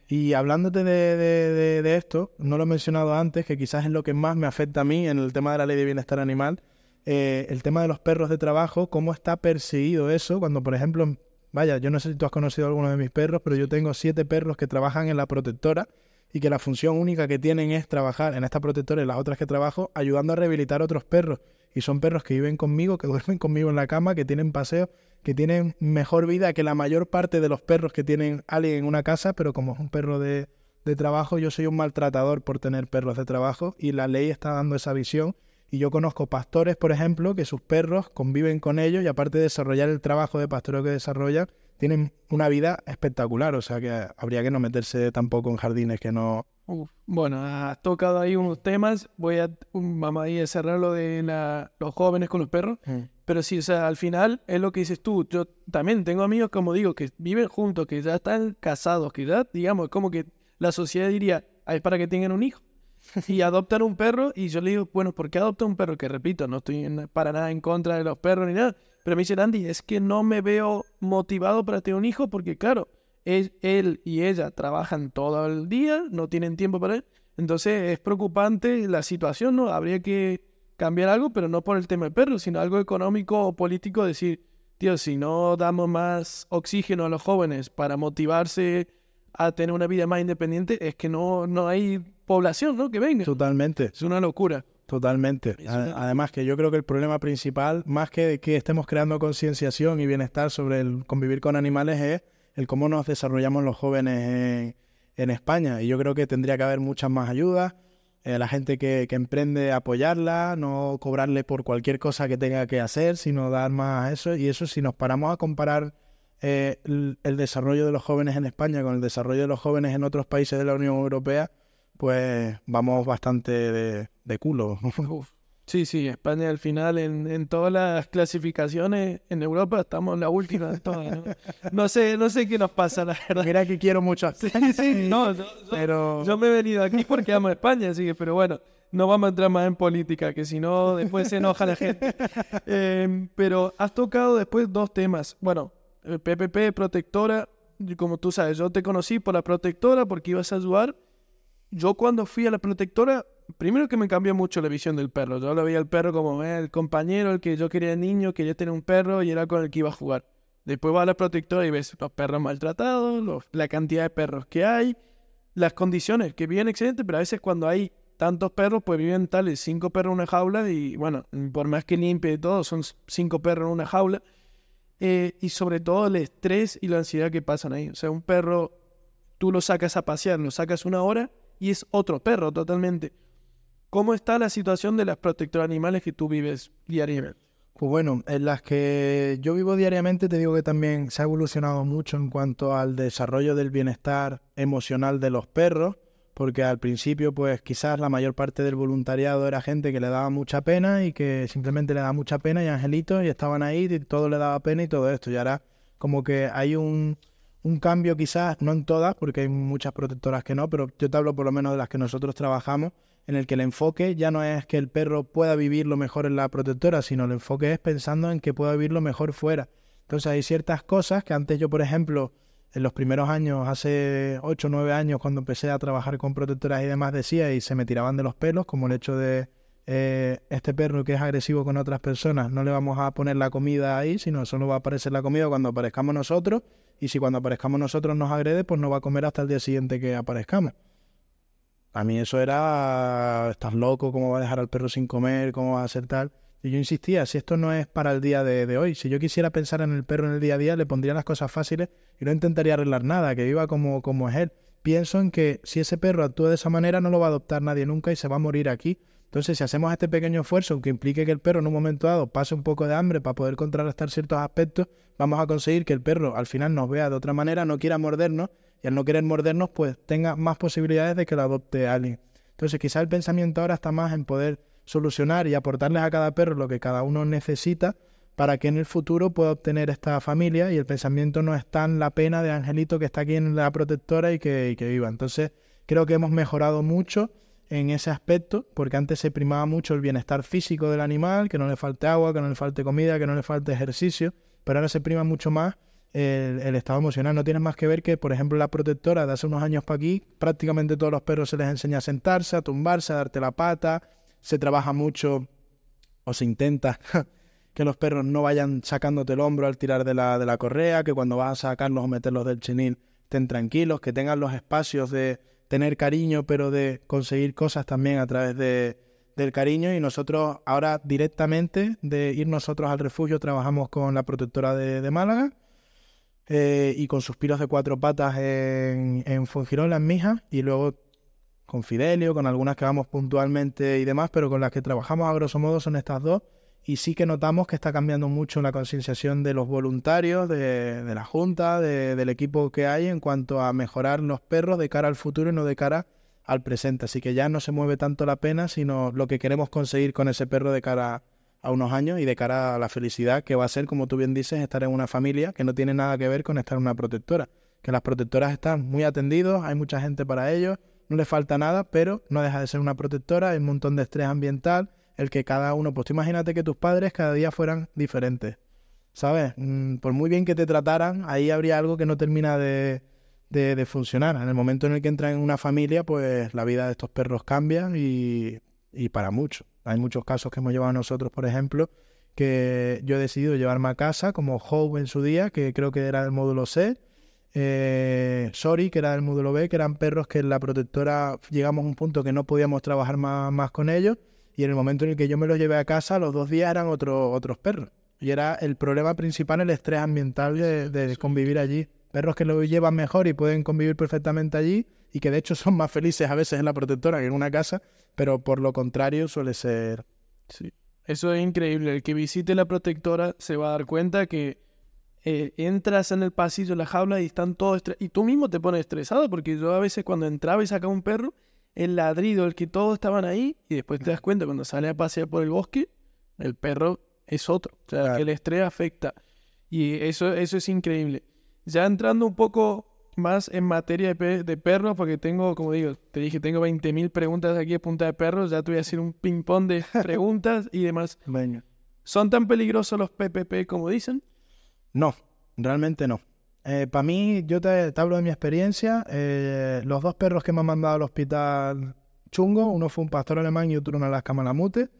Y hablándote de, de- de- esto, no lo he mencionado antes, que quizás es lo que más me afecta a mí en el tema de la ley de bienestar animal, eh, el tema de los perros de trabajo, cómo está perseguido eso, cuando por ejemplo, vaya, yo no sé si tú has conocido a alguno de mis perros, pero yo tengo siete perros que trabajan en la protectora y que la función única que tienen es trabajar en esta protectora y las otras que trabajo, ayudando a rehabilitar otros perros. Y son perros que viven conmigo, que duermen conmigo en la cama, que tienen paseos, que tienen mejor vida que la mayor parte de los perros que tienen alguien en una casa, pero como es un perro de, de trabajo, yo soy un maltratador por tener perros de trabajo y la ley está dando esa visión. Y yo conozco pastores, por ejemplo, que sus perros conviven con ellos y aparte de desarrollar el trabajo de pastoreo que desarrollan, tienen una vida espectacular. O sea que habría que no meterse tampoco en jardines que no... Uf, Bueno, has tocado ahí unos temas. Voy a, um, vamos ahí a cerrar lo de la- los jóvenes con los perros. Pero sí, o sea, al final es lo que dices tú. Yo también tengo amigos, como digo, que viven juntos, que ya están casados, que ya, digamos, como que la sociedad diría, "Ah, es para que tengan un hijo. y adoptan un perro y yo le digo, bueno, ¿por qué adoptan un perro? Que repito, no estoy para nada en contra de los perros ni nada, pero me dicen, Andy, es que no me veo motivado para tener un hijo porque claro, él, él y ella trabajan todo el día, no tienen tiempo para él, entonces es preocupante la situación, ¿no? Habría que cambiar algo, pero no por el tema del perro, sino algo económico o político, decir, tío, si no damos más oxígeno a los jóvenes para motivarse a tener una vida más independiente, es que no, no hay población, ¿no? Que venga. Totalmente. Es una locura. Totalmente. Una- Además que yo creo que el problema principal, más que que estemos creando concienciación y bienestar sobre el convivir con animales, es el cómo nos desarrollamos los jóvenes en, en España. Y yo creo que tendría que haber muchas más ayudas. eh, la gente que, que emprende, apoyarla, no cobrarle por cualquier cosa que tenga que hacer, sino dar más a eso. Y eso, si nos paramos a comparar eh, el, el desarrollo de los jóvenes en España con el desarrollo de los jóvenes en otros países de la Unión Europea, pues vamos bastante de, de culo. Uf. Sí, sí, España al final en, en todas las clasificaciones en Europa estamos en la última de todas. ¿no? No sé, no sé qué nos pasa, la verdad. Mira que quiero mucho a Sí, sí, no, yo, pero yo me he venido aquí porque amo España, así que, pero bueno, no vamos a entrar más en política, que si no, después se enoja la gente. Eh, pero has tocado después dos temas. Bueno, PPP, protectora, y como tú sabes, yo te conocí por la protectora porque ibas a ayudar. Yo cuando fui a la protectora, primero que me cambió mucho la visión del perro. Yo lo veía al perro como eh, el compañero, el que yo quería niño, quería tener un perro y era con el que iba a jugar. Después vas a la protectora y ves los perros maltratados, la cantidad de perros que hay, las condiciones que viven excelentes, pero a veces cuando hay tantos perros, pues viven tales cinco perros en una jaula y bueno, por más que limpie y todo, son cinco perros en una jaula. Eh, y sobre todo el estrés y la ansiedad que pasan ahí. O sea, un perro, tú lo sacas a pasear, lo sacas una hora y es otro perro totalmente. ¿Cómo está la situación de las protectoras animales que tú vives diariamente? Pues bueno, en las que yo vivo diariamente te digo que también se ha evolucionado mucho en cuanto al desarrollo del bienestar emocional de los perros, porque al principio pues quizás la mayor parte del voluntariado era gente que le daba mucha pena y que simplemente le daba mucha pena y angelitos y estaban ahí y todo le daba pena y todo esto. Y ahora como que hay un, un cambio quizás, no en todas, porque hay muchas protectoras que no, pero yo te hablo por lo menos de las que nosotros trabajamos, en el que el enfoque ya no es que el perro pueda vivir lo mejor en la protectora, sino el enfoque es pensando en que pueda vivir lo mejor fuera. Entonces hay ciertas cosas que antes yo, por ejemplo, en los primeros años, hace 8 o 9 años, cuando empecé a trabajar con protectoras y demás, decía y se me tiraban de los pelos, como el hecho de eh, este perro que es agresivo con otras personas, no le vamos a poner la comida ahí, sino solo va a aparecer la comida cuando aparezcamos nosotros, y si cuando aparezcamos nosotros nos agrede, pues no va a comer hasta el día siguiente que aparezcamos. A mí eso era, estás loco, ¿cómo va a dejar al perro sin comer? ¿Cómo va a hacer tal? Y yo insistía, si esto no es para el día de, hoy, si yo quisiera pensar en el perro en el día a día, le pondría las cosas fáciles y no intentaría arreglar nada, que viva como, como es él. Pienso en que si ese perro actúa de esa manera, no lo va a adoptar nadie nunca y se va a morir aquí. Entonces, si hacemos este pequeño esfuerzo, que implique que el perro en un momento dado pase un poco de hambre para poder contrarrestar ciertos aspectos, vamos a conseguir que el perro al final nos vea de otra manera, no quiera mordernos y al no querer mordernos, pues tenga más posibilidades de que lo adopte alguien. Entonces, quizá el pensamiento ahora está más en poder solucionar y aportarles a cada perro lo que cada uno necesita para que en el futuro pueda obtener esta familia y el pensamiento no es tan la pena de Angelito que está aquí en la protectora y que, que viva. Entonces, creo que hemos mejorado mucho en ese aspecto, porque antes se primaba mucho el bienestar físico del animal, que no le falte agua, que no le falte comida, que no le falte ejercicio, pero ahora se prima mucho más el, estado emocional. No tiene más que ver que, por ejemplo, la protectora de hace unos años para aquí, prácticamente todos los perros se les enseña a sentarse, a tumbarse, a darte la pata, se trabaja mucho o se intenta que los perros no vayan sacándote el hombro al tirar de la, de la correa, que cuando vas a sacarlos o meterlos del chenil estén tranquilos, que tengan los espacios de tener cariño, pero de conseguir cosas también a través de, del cariño. Y nosotros ahora directamente de ir nosotros al refugio trabajamos con la protectora de, de Málaga eh, y con suspiros de cuatro patas en, en Fungirola, en Mija, y luego con Fidelio, con algunas que vamos puntualmente y demás, pero con las que trabajamos a grosso modo son estas dos. Y sí que notamos que está cambiando mucho la concienciación de los voluntarios, de, la Junta, de- del equipo que hay en cuanto a mejorar los perros de cara al futuro y no de cara al presente. Así que ya no se mueve tanto la pena, sino lo que queremos conseguir con ese perro de cara a unos años y de cara a la felicidad que va a ser, como tú bien dices, estar en una familia que no tiene nada que ver con estar en una protectora. Que las protectoras están muy atendidos, hay mucha gente para ellos, no le falta nada, pero no deja de ser una protectora, hay un montón de estrés ambiental, el que cada uno, pues tú imagínate que tus padres cada día fueran diferentes, ¿sabes? Mm, por muy bien que te trataran, ahí habría algo que no termina de, de, funcionar. En el momento en el que entran en una familia, pues la vida de estos perros cambia y, y para mucho. Hay muchos casos que hemos llevado nosotros, por ejemplo, que yo he decidido llevarme a casa, como Hope en su día, que creo que era del módulo C, eh, Sorry, que era del módulo B, que eran perros que en la protectora llegamos a un punto que no podíamos trabajar más, más con ellos, y en el momento en el que yo me los llevé a casa, los dos días eran otro, otros perros. Y era el problema principal el estrés ambiental de, de convivir allí. Perros que lo llevan mejor y pueden convivir perfectamente allí y que de hecho son más felices a veces en la protectora que en una casa, pero por lo contrario suele ser... Sí. Eso es increíble. El que visite la protectora se va a dar cuenta que eh, entras en el pasillo, la jaula y están todos y tú mismo te pones estresado porque yo a veces cuando entraba y sacaba un perro, el ladrido, el que todos estaban ahí y después te das cuenta cuando sale a pasear por el bosque, el perro es otro. O sea, que el estrés afecta. Y eso, eso es increíble. Ya entrando un poco más en materia de, perros, porque tengo, como digo, te dije, tengo 20.000 preguntas aquí a punta de perros, ya te voy a hacer un ping-pong de preguntas y demás. ¿Son tan peligrosos los PPP como dicen? No, realmente no. Eh, Para mí, yo te, hablo de mi experiencia. Eh, los dos perros que me han mandado al hospital chungo, uno fue un pastor alemán y otro una Alaska Malamute.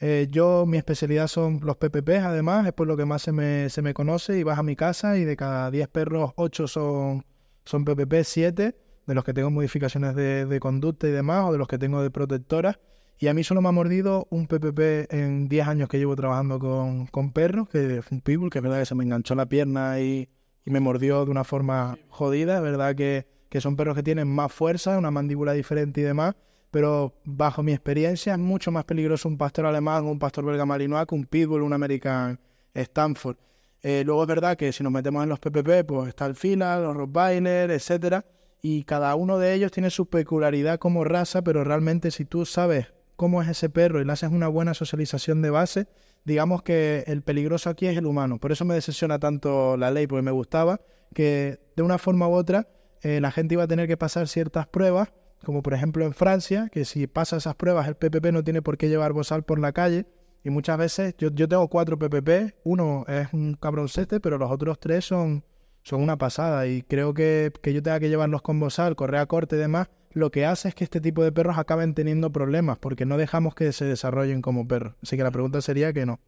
Eh, yo, mi especialidad son los PPP, además, es por lo que más se me, se me conoce. Y vas a mi casa y de cada 10 perros, 8 son son PPP 7, de los que tengo modificaciones de, conducta y demás, o de los que tengo de protectoras. Y a mí solo me ha mordido un PPP en 10 años que llevo trabajando con, con perros, que fue un pitbull, que es verdad que se me enganchó la pierna y, me mordió de una forma jodida. Es verdad que, que, son perros que tienen más fuerza, una mandíbula diferente y demás, pero bajo mi experiencia es mucho más peligroso un pastor alemán, un pastor belga malinois que un pitbull, un American Stanford. Eh, luego es verdad que si nos metemos en los PPP, pues está el Fila, los Rottweiler, etcétera, y cada uno de ellos tiene su peculiaridad como raza, pero realmente si tú sabes cómo es ese perro y le haces una buena socialización de base, digamos que el peligroso aquí es el humano. Por eso me decepciona tanto la ley, porque me gustaba que de una forma u otra eh, la gente iba a tener que pasar ciertas pruebas, como por ejemplo en Francia, que si pasa esas pruebas el PPP no tiene por qué llevar bozal por la calle, y muchas veces yo, yo tengo cuatro PPP, uno es un cabroncete, pero los otros tres son, son una pasada. Y creo que, que yo tenga que llevarlos con bozal, correa corte y demás, lo que hace es que este tipo de perros acaben teniendo problemas, porque no dejamos que se desarrollen como perros. Así que la pregunta sería que no.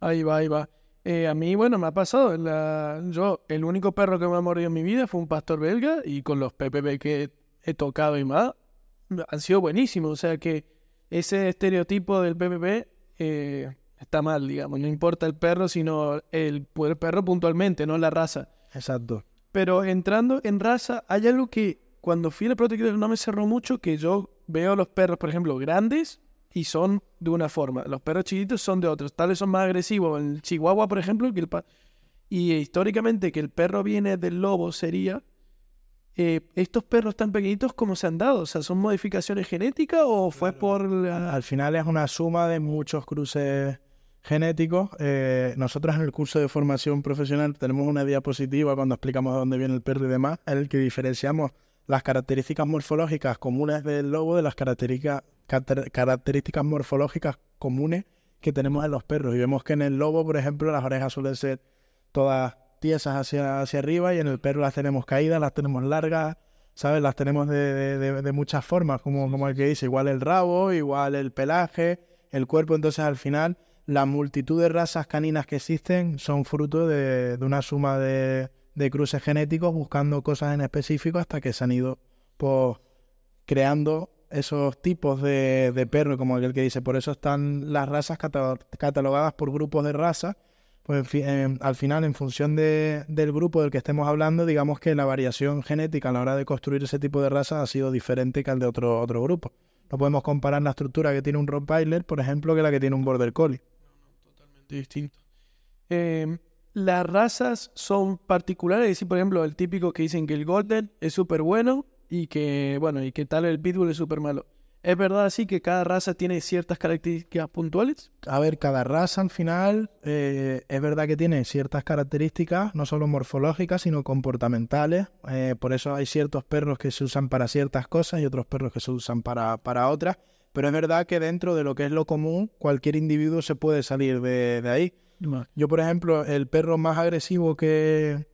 Ahí va, ahí va. Eh, a mí, bueno, me ha pasado. La, yo, el único perro que me ha mordido en mi vida fue un pastor belga y con los PPP que he tocado y más, han sido buenísimos. O sea que ese estereotipo del PPP eh, está mal, digamos. No importa el perro, sino el, perro puntualmente, no la raza. Exacto. Pero entrando en raza, hay algo que cuando fui a la protectora no me cerró mucho, que yo veo los perros, por ejemplo, grandes y son de una forma. Los perros chiquitos son de otros. Tales son más agresivos. El chihuahua, por ejemplo, que el y históricamente que el perro viene del lobo sería eh, ¿estos perros tan pequeñitos cómo se han dado? O sea, ¿son modificaciones genéticas o fue por...? Al final es una suma de muchos cruces genéticos. Eh, nosotros en el curso de formación profesional tenemos una diapositiva cuando explicamos de dónde viene el perro y demás, en el que diferenciamos las características morfológicas comunes del lobo de las características, morfológicas comunes que tenemos en los perros. Y vemos que en el lobo, por ejemplo, las orejas suelen ser todas tiesas hacia, hacia arriba y en el perro las tenemos caídas, las tenemos largas, ¿sabes? Las tenemos de, de, muchas formas, como, como el que dice, igual el rabo, igual el pelaje, el cuerpo. Entonces, al final, la multitud de razas caninas que existen son fruto de, una suma de, cruces genéticos buscando cosas en específico hasta que se han ido pues, creando esos tipos de, de perro, como aquel que dice. Por eso están las razas catalogadas por grupos de razas pues al final, en función de, del grupo del que estemos hablando, digamos que la variación genética a la hora de construir ese tipo de raza ha sido diferente que al de otro, otro grupo. No podemos comparar la estructura que tiene un Rottweiler, por ejemplo, que la que tiene un Border Collie. Distinto. Em, las razas son particulares, es decir, por ejemplo, el típico que dicen que el Golden es súper bueno y que, bueno, y que tal el Pitbull es súper malo. ¿Es verdad así que cada raza tiene ciertas características puntuales? A ver, cada raza al final eh, es verdad que tiene ciertas características, no solo morfológicas, sino comportamentales. Eh, por eso hay ciertos perros que se usan para ciertas cosas y otros perros que se usan para, para otras. Pero es verdad que dentro de lo que es lo común, cualquier individuo se puede salir de, de ahí. Yo, por ejemplo, el perro más agresivo que,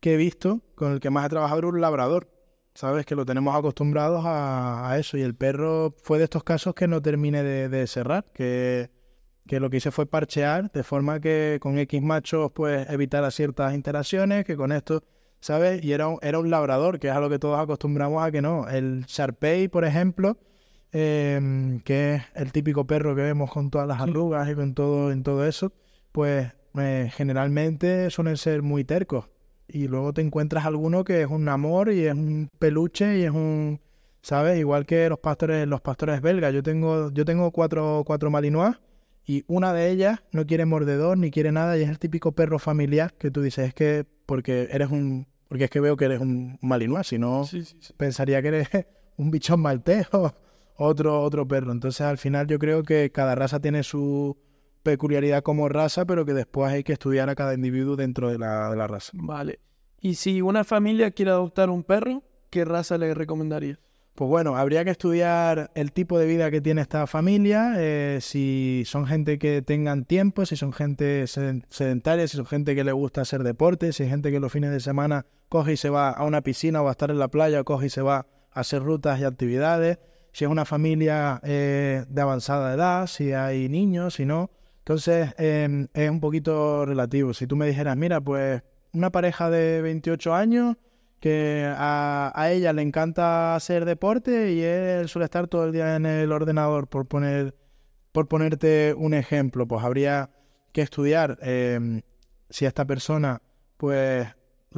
que he visto, con el que más he trabajado, era un labrador. ¿Sabes? Que lo tenemos acostumbrados a, eso. Y el perro fue de estos casos que no termine de, cerrar, que, que, lo que hice fue parchear, de forma que con X machos, pues evitara ciertas interacciones, que con esto, ¿sabes? Y era un, era un labrador, que es a lo que todos acostumbramos a que no. El Sharpei, por ejemplo, em, que es el típico perro que vemos con todas las arrugas y con todo, en todo eso, pues eh, generalmente suelen ser muy tercos y luego te encuentras alguno que es un amor y es un peluche y es un, ¿sabes? Igual que los pastores, los pastores belgas. Yo tengo, yo tengo cuatro, cuatro malinois y una de ellas no quiere mordedor ni quiere nada y es el típico perro familiar que tú dices, es que porque eres un, porque es que veo que eres un malinois, si no pensaría que eres un bichón maltés o otro, otro perro. Entonces al final yo creo que cada raza tiene su peculiaridad como raza, pero que después hay que estudiar a cada individuo dentro de la, de la raza. Vale. Y si una familia quiere adoptar un perro, ¿qué raza le recomendaría? Pues bueno, habría que estudiar el tipo de vida que tiene esta familia, eh, si son gente que tengan tiempo, si son gente sedentaria, si son gente que le gusta hacer deporte, si hay gente que los fines de semana coge y se va a una piscina o va a estar en la playa, coge y se va a hacer rutas y actividades, si es una familia eh, de avanzada edad, si hay niños, si no. Entonces, em, es un poquito relativo. Si tú me dijeras, mira, pues una pareja de 28 años que a, ella le encanta hacer deporte y él suele estar todo el día en el ordenador, por, poner, por ponerte un ejemplo, pues habría que estudiar em, si a esta persona pues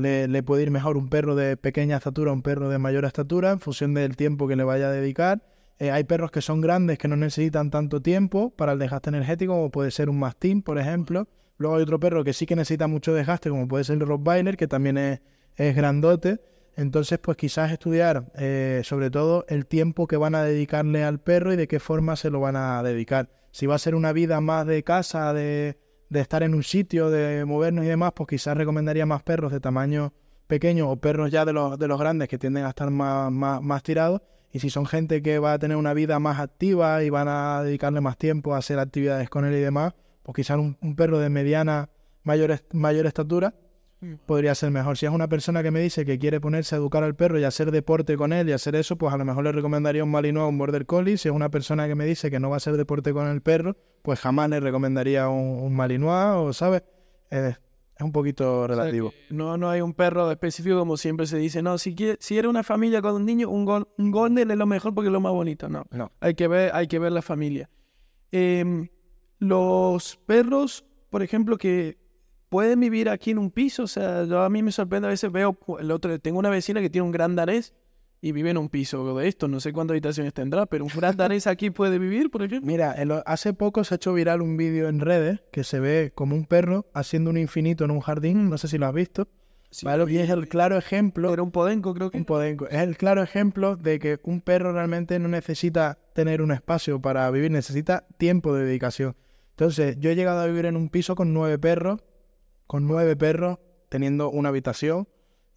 le, puede ir mejor un perro de pequeña estatura un perro de mayor estatura en función del tiempo que le vaya a dedicar eh, hay perros que son grandes que no necesitan tanto tiempo para el desgaste energético, como puede ser un mastín, por ejemplo. Luego hay otro perro que sí que necesita mucho desgaste, como puede ser el Rottweiler, que también es, grandote. Entonces, pues quizás estudiar eh, sobre todo el tiempo que van a dedicarle al perro y de qué forma se lo van a dedicar. Si va a ser una vida más de casa, de, estar en un sitio, de movernos y demás, pues quizás recomendaría más perros de tamaño pequeño o perros ya de los, de los grandes que tienden a estar más, más, más tirados y si son gente que va a tener una vida más activa y van a dedicarle más tiempo a hacer actividades con él y demás, pues quizás un, perro de mediana, mayor, mayor estatura. Podría ser mejor. Si es una persona que me dice que quiere ponerse a educar al perro y hacer deporte con él y hacer eso, pues a lo mejor le recomendaría un Malinois o un Border Collie. Si es una persona que me dice que no va a hacer deporte con el perro, pues jamás le recomendaría un, un Malinois o, ¿sabes? es un poquito relativo. no, no hay un perro específico como siempre se dice. No, si, quiere, si era una familia con un niño, un, golden es lo mejor porque es lo más bonito. No, no. Hay, que ver, hay que ver la familia. Em, los perros, por ejemplo, que pueden vivir aquí en un piso. O sea, yo a mí me sorprende a veces veo, el otro, tengo una vecina que tiene un gran danés y vive en un piso de esto. No sé cuántas habitaciones tendrá, pero un gran danés aquí puede vivir, por ejemplo. Mira, hace poco se ha hecho viral un vídeo en redes que se ve como un perro haciendo un infinito en un jardín. No sé si lo has visto. Y es el claro ejemplo. Era un podenco, creo que. Un podenco. Es el claro ejemplo de que un perro realmente no necesita tener un espacio para vivir, necesita tiempo de dedicación. Entonces, yo he llegado a vivir en un piso con nueve perros, con nueve perros, teniendo una habitación.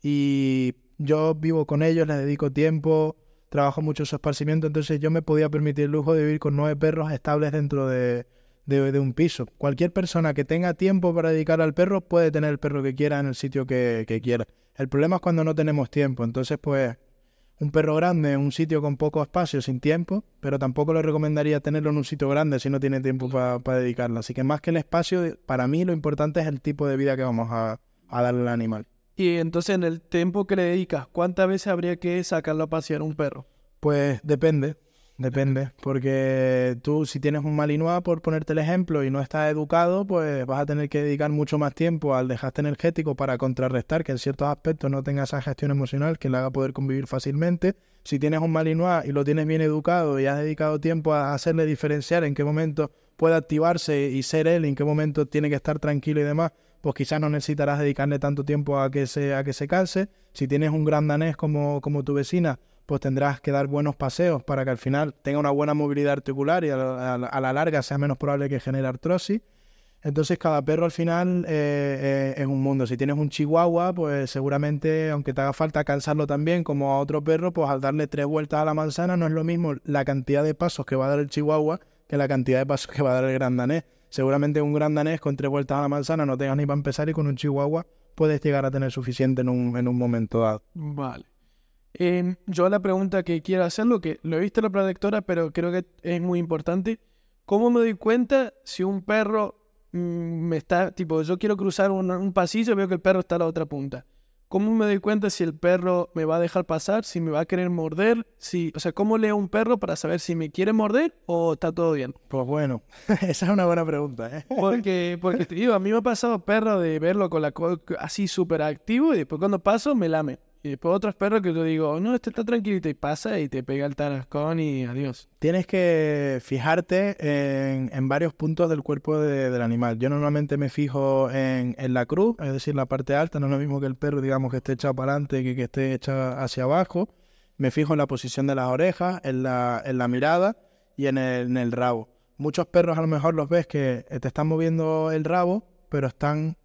Y yo vivo con ellos, les dedico tiempo, trabajo mucho su esparcimiento, entonces yo me podía permitir el lujo de vivir con nueve perros estables dentro de, un piso. Cualquier persona que tenga tiempo para dedicar al perro puede tener el perro que quiera en el sitio que, quiera. El problema es cuando no tenemos tiempo, entonces pues un perro grande en un sitio con poco espacio, sin tiempo, pero tampoco le recomendaría tenerlo en un sitio grande si no tiene tiempo para dedicarlo. Así que más que el espacio, para mí lo importante es el tipo de vida que vamos a darle al animal. Y entonces en el tiempo que le dedicas, ¿cuántas veces habría que sacarlo a pasear un perro? Pues depende, depende, porque tú si tienes un malinois, por ponerte el ejemplo, y no estás educado, pues vas a tener que dedicar mucho más tiempo al dejaste energético para contrarrestar que en ciertos aspectos no tenga esa gestión emocional que le haga poder convivir fácilmente. Si tienes un malinois y lo tienes bien educado y has dedicado tiempo a hacerle diferenciar en qué momento puede activarse y ser él, en qué momento tiene que estar tranquilo y demás, pues quizás no necesitarás dedicarle tanto tiempo a que se, a que se canse. Si tienes un gran danés como, como tu vecina, pues tendrás que dar buenos paseos para que al final tenga una buena movilidad articular y a la, larga sea menos probable que genere artrosis. Entonces cada perro al final eh, eh, es un mundo. Si tienes un chihuahua, pues seguramente, aunque te haga falta cansarlo también como a otro perro, pues al darle tres vueltas a la manzana no es lo mismo la cantidad de pasos que va a dar el chihuahua que la cantidad de pasos que va a dar el gran danés. Seguramente un gran danés con tres vueltas a la manzana no tengas ni para empezar y con un chihuahua puedes llegar a tener suficiente en un, en un momento dado. Vale. Em, yo la pregunta que quiero hacerlo, que lo he visto en la protectora, pero creo que es muy importante. ¿Cómo me doy cuenta si un perro mm, me está, tipo, yo quiero cruzar un, un pasillo y veo que el perro está a la otra punta? ¿Cómo me doy cuenta si el perro me va a dejar pasar, si me va a querer morder? Si, o sea, ¿cómo leo un perro para saber si me quiere morder o está todo bien? Pues bueno, esa es una buena pregunta. ¿eh? Porque, porque te digo, a mí me ha pasado perro de verlo con la co- así súper activo y después cuando paso me lame. Y después otros perros que yo digo, no, este está tranquilito y pasa y te pega el tarascón y adiós. Tienes que fijarte en, en varios puntos del cuerpo de- del animal. Yo normalmente me fijo en, en la cruz, es decir, la parte alta, no es lo mismo que el perro, digamos, que esté echado para adelante que que esté echado hacia abajo. Me fijo en la posición de las orejas, en la, en la mirada y en el, rabo. Muchos perros a lo mejor los ves que te están moviendo el rabo, pero están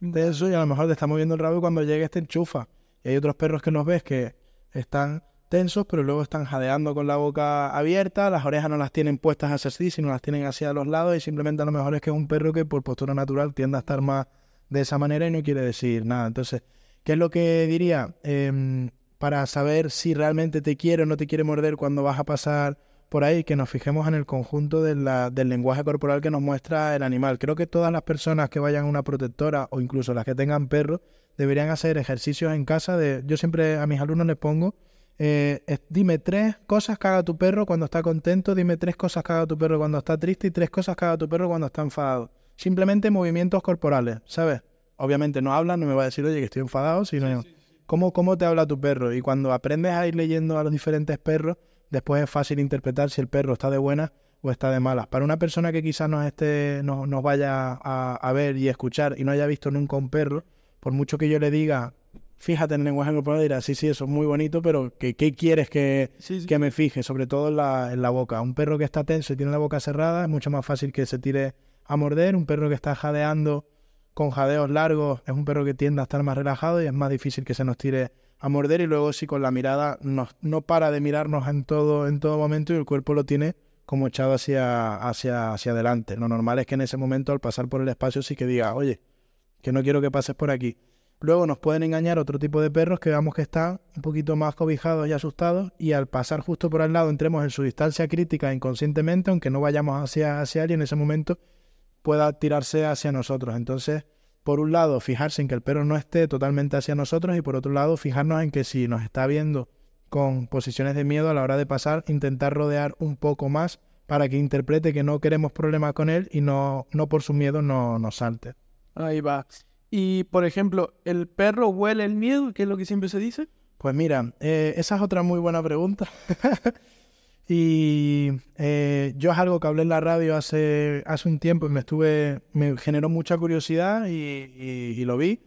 tensos y a lo mejor te está moviendo el rabo y cuando llegues te enchufa. Hay otros perros que nos ves que están tensos, pero luego están jadeando con la boca abierta, las orejas no las tienen puestas hacia sí, sino las tienen hacia los lados y simplemente a lo mejor es que es un perro que por postura natural tiende a estar más de esa manera y no quiere decir nada. Entonces, ¿qué es lo que diría? Em, para saber si realmente te quiere o no te quiere morder cuando vas a pasar por ahí, que nos fijemos en el conjunto del lenguaje corporal que nos muestra el animal. Creo que todas las personas que vayan a una protectora o incluso las que tengan perros deberían hacer ejercicios en casa. De, yo siempre a mis alumnos les pongo, eh, es- dime tres cosas que haga tu perro cuando está contento, dime tres cosas que haga tu perro cuando está triste y tres cosas que haga tu perro cuando está enfadado. Simplemente movimientos corporales, ¿sabes? Obviamente no hablan, no me va a decir, oye, que estoy enfadado, sino ¿cómo, cómo te habla tu perro. Y cuando aprendes a ir leyendo a los diferentes perros, después es fácil interpretar si el perro está de buenas o está de malas. Para una persona que quizás nos, esté, nos, nos vaya a, a ver y escuchar y no haya visto nunca un perro, por mucho que yo le diga, fíjate en el lenguaje corporal, dirá, sí, sí, eso es muy bonito, pero ¿qué, qué quieres que, Sí, sí. que me fije? Sobre todo en la, en la boca. Un perro que está tenso y tiene la boca cerrada es mucho más fácil que se tire a morder. Un perro que está jadeando con jadeos largos es un perro que tiende a estar más relajado y es más difícil que se nos tire a morder. Y luego si con la mirada nos, no para de mirarnos en todo, en todo momento y el cuerpo lo tiene como echado hacia, hacia, hacia adelante. Lo normal es que en ese momento al pasar por el espacio sí que diga, oye, que no quiero que pases por aquí. Luego nos pueden engañar otro tipo de perros que veamos que están un poquito más cobijados y asustados y al pasar justo por al lado entremos en su distancia crítica inconscientemente, aunque no vayamos hacia, hacia él y en ese momento pueda tirarse hacia nosotros. Entonces, por un lado, fijarse en que el perro no esté totalmente hacia nosotros y por otro lado, fijarnos en que si nos está viendo con posiciones de miedo a la hora de pasar, intentar rodear un poco más para que interprete que no queremos problemas con él y no, no por su miedo no nos salte. Ahí va. Y, por ejemplo, ¿el perro huele el miedo? que es lo que siempre se dice? Pues mira, eh, esa es otra muy buena pregunta. y eh, yo es algo que hablé en la radio hace, hace un tiempo y me estuve, me generó mucha curiosidad y, lo vi.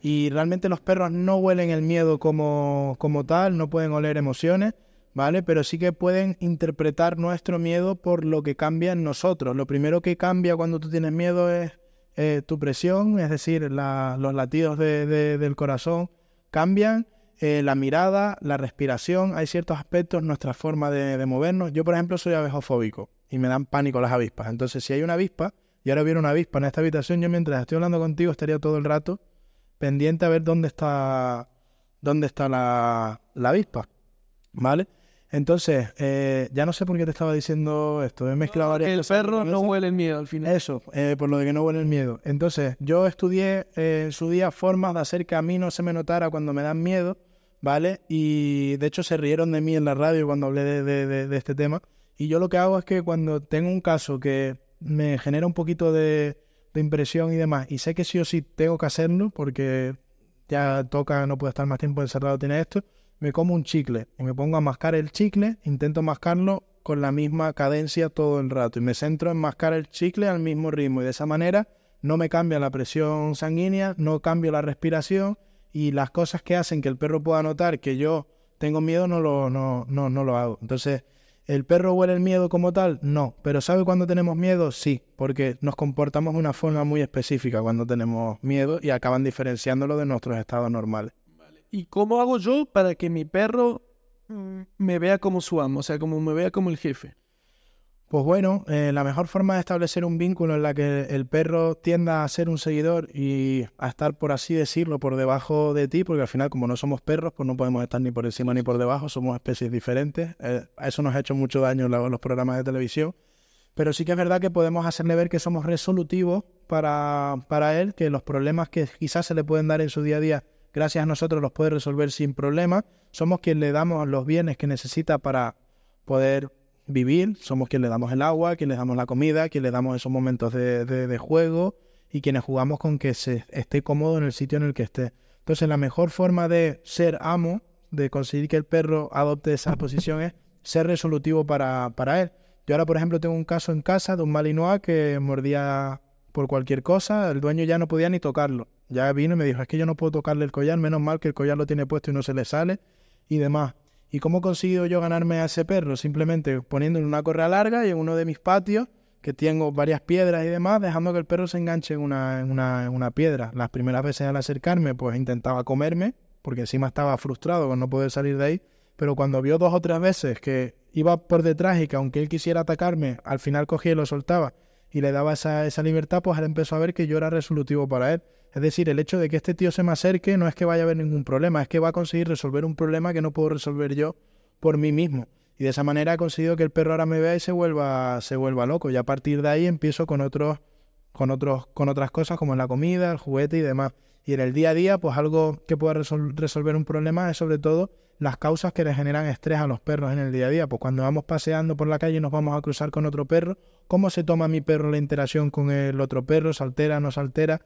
Y realmente los perros no huelen el miedo como, como tal, no pueden oler emociones, ¿vale? Pero sí que pueden interpretar nuestro miedo por lo que cambia en nosotros. Lo primero que cambia cuando tú tienes miedo es eh, tu presión, es decir, los latidos de- de- del corazón cambian, eh, la mirada, la respiración, hay ciertos aspectos, nuestra forma de, de movernos. Yo, por ejemplo, soy abejofóbico y me dan pánico las avispas. Entonces, si hay una avispa, y ahora hubiera una avispa en esta habitación, yo mientras estoy hablando contigo estaría todo el rato pendiente a ver dónde está, dónde está la, la avispa, ¿vale? Entonces, eh, ya no sé por qué te estaba diciendo esto, he mezclado varias El cosas perro no huele el miedo al final. Eso, eh, por lo de que no huele el miedo. Entonces, yo estudié eh, en su día formas de hacer que a mí no se me notara cuando me dan miedo, ¿vale? Y de hecho se rieron de mí en la radio cuando hablé de, de- de- de este tema. Y yo lo que hago es que cuando tengo un caso que me genera un poquito de, de impresión y demás, y sé que sí o sí tengo que hacerlo porque ya toca, no puedo estar más tiempo encerrado, tiene esto, me como un chicle y me pongo a mascar el chicle, intento mascarlo con la misma cadencia todo el rato y me centro en mascar el chicle al mismo ritmo y de esa manera no me cambia la presión sanguínea, no cambio la respiración y las cosas que hacen que el perro pueda notar que yo tengo miedo, no lo, no, no, no lo hago. Entonces, ¿el perro huele el miedo como tal? No. ¿Pero sabe cuándo tenemos miedo? Sí, porque nos comportamos de una forma muy específica cuando tenemos miedo y acaban diferenciándolo de nuestros estados normales. ¿Y cómo hago yo para que mi perro mm, me vea como su amo, o sea, como me vea como el jefe? Pues bueno, eh, la mejor forma de establecer un vínculo en la que el perro tienda a ser un seguidor y a estar, por así decirlo, por debajo de ti, porque al final como no somos perros, pues no podemos estar ni por encima ni por debajo, somos especies diferentes. Eh, eso nos ha hecho mucho daño en los programas de televisión. Pero sí que es verdad que podemos hacerle ver que somos resolutivos para, para él, que los problemas que quizás se le pueden dar en su día a día, gracias a nosotros los puede resolver sin problema. Somos quien le damos los bienes que necesita para poder vivir, somos quienes le damos el agua, quienes le damos la comida, quienes le damos esos momentos de, juego y quienes jugamos con que se esté cómodo en el sitio en el que esté. Entonces la mejor forma de ser amo, de conseguir que el perro adopte esa posición es ser resolutivo para, para él. Yo ahora, por ejemplo, tengo un caso en casa de un Malinois que mordía por cualquier cosa, el dueño ya no podía ni tocarlo. Ya vino y me dijo, es que yo no puedo tocarle el collar, menos mal que el collar lo tiene puesto y no se le sale y demás. ¿Y cómo he conseguido yo ganarme a ese perro? Simplemente poniéndole una correa larga y en uno de mis patios, que tengo varias piedras y demás, dejando que el perro se enganche en una, en una, en una piedra. Las primeras veces al acercarme, pues intentaba comerme, porque encima estaba frustrado con no poder salir de ahí. Pero cuando vio dos o tres veces que iba por detrás y que aunque él quisiera atacarme, al final cogía y lo soltaba y le daba esa, esa libertad, pues él empezó a ver que yo era resolutivo para él. Es decir, el hecho de que este tío se me acerque no es que vaya a haber ningún problema, es que va a conseguir resolver un problema que no puedo resolver yo por mí mismo. Y de esa manera he conseguido que el perro ahora me vea y se vuelva, se vuelva loco. Y a partir de ahí empiezo con otros, con otros, con otras cosas como la comida, el juguete y demás. Y en el día a día, pues algo que pueda resolver un problema es sobre todo las causas que le generan estrés a los perros en el día a día. Pues cuando vamos paseando por la calle y nos vamos a cruzar con otro perro, ¿cómo se toma mi perro la interacción con el otro perro? ¿Se altera, no se altera?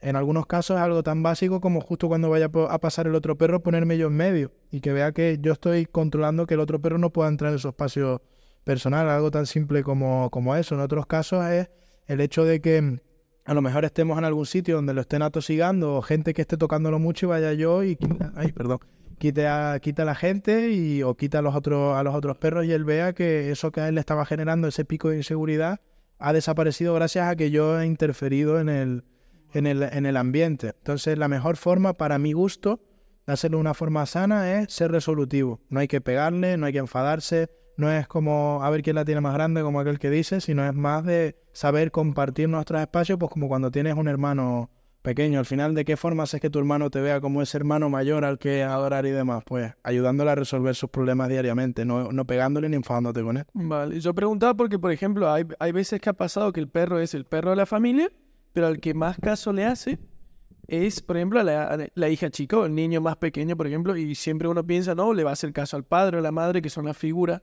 En algunos casos es algo tan básico como justo cuando vaya a pasar el otro perro ponerme yo en medio y que vea que yo estoy controlando que el otro perro no pueda entrar en su espacio personal, algo tan simple como, como eso. En otros casos es el hecho de que a lo mejor estemos en algún sitio donde lo estén atosigando o gente que esté tocándolo mucho y vaya yo y ay, perdón, quita a la gente y, o quita a los otros a los otros perros y él vea que eso que a él le estaba generando ese pico de inseguridad ha desaparecido gracias a que yo he interferido en el en el, en el ambiente. Entonces, la mejor forma, para mi gusto, de hacerlo de una forma sana es ser resolutivo. No hay que pegarle, no hay que enfadarse, no es como a ver quién la tiene más grande, como aquel que dice, sino es más de saber compartir nuestros espacios, pues como cuando tienes un hermano pequeño. Al final, ¿de qué forma haces que tu hermano te vea como ese hermano mayor al que adorar y demás? Pues ayudándole a resolver sus problemas diariamente, no, no pegándole ni enfadándote con él. Vale, yo preguntaba porque, por ejemplo, hay, hay veces que ha pasado que el perro es el perro de la familia pero al que más caso le hace es, por ejemplo, la, la hija chica o el niño más pequeño, por ejemplo, y siempre uno piensa, no, le va a hacer caso al padre o a la madre, que son las figuras.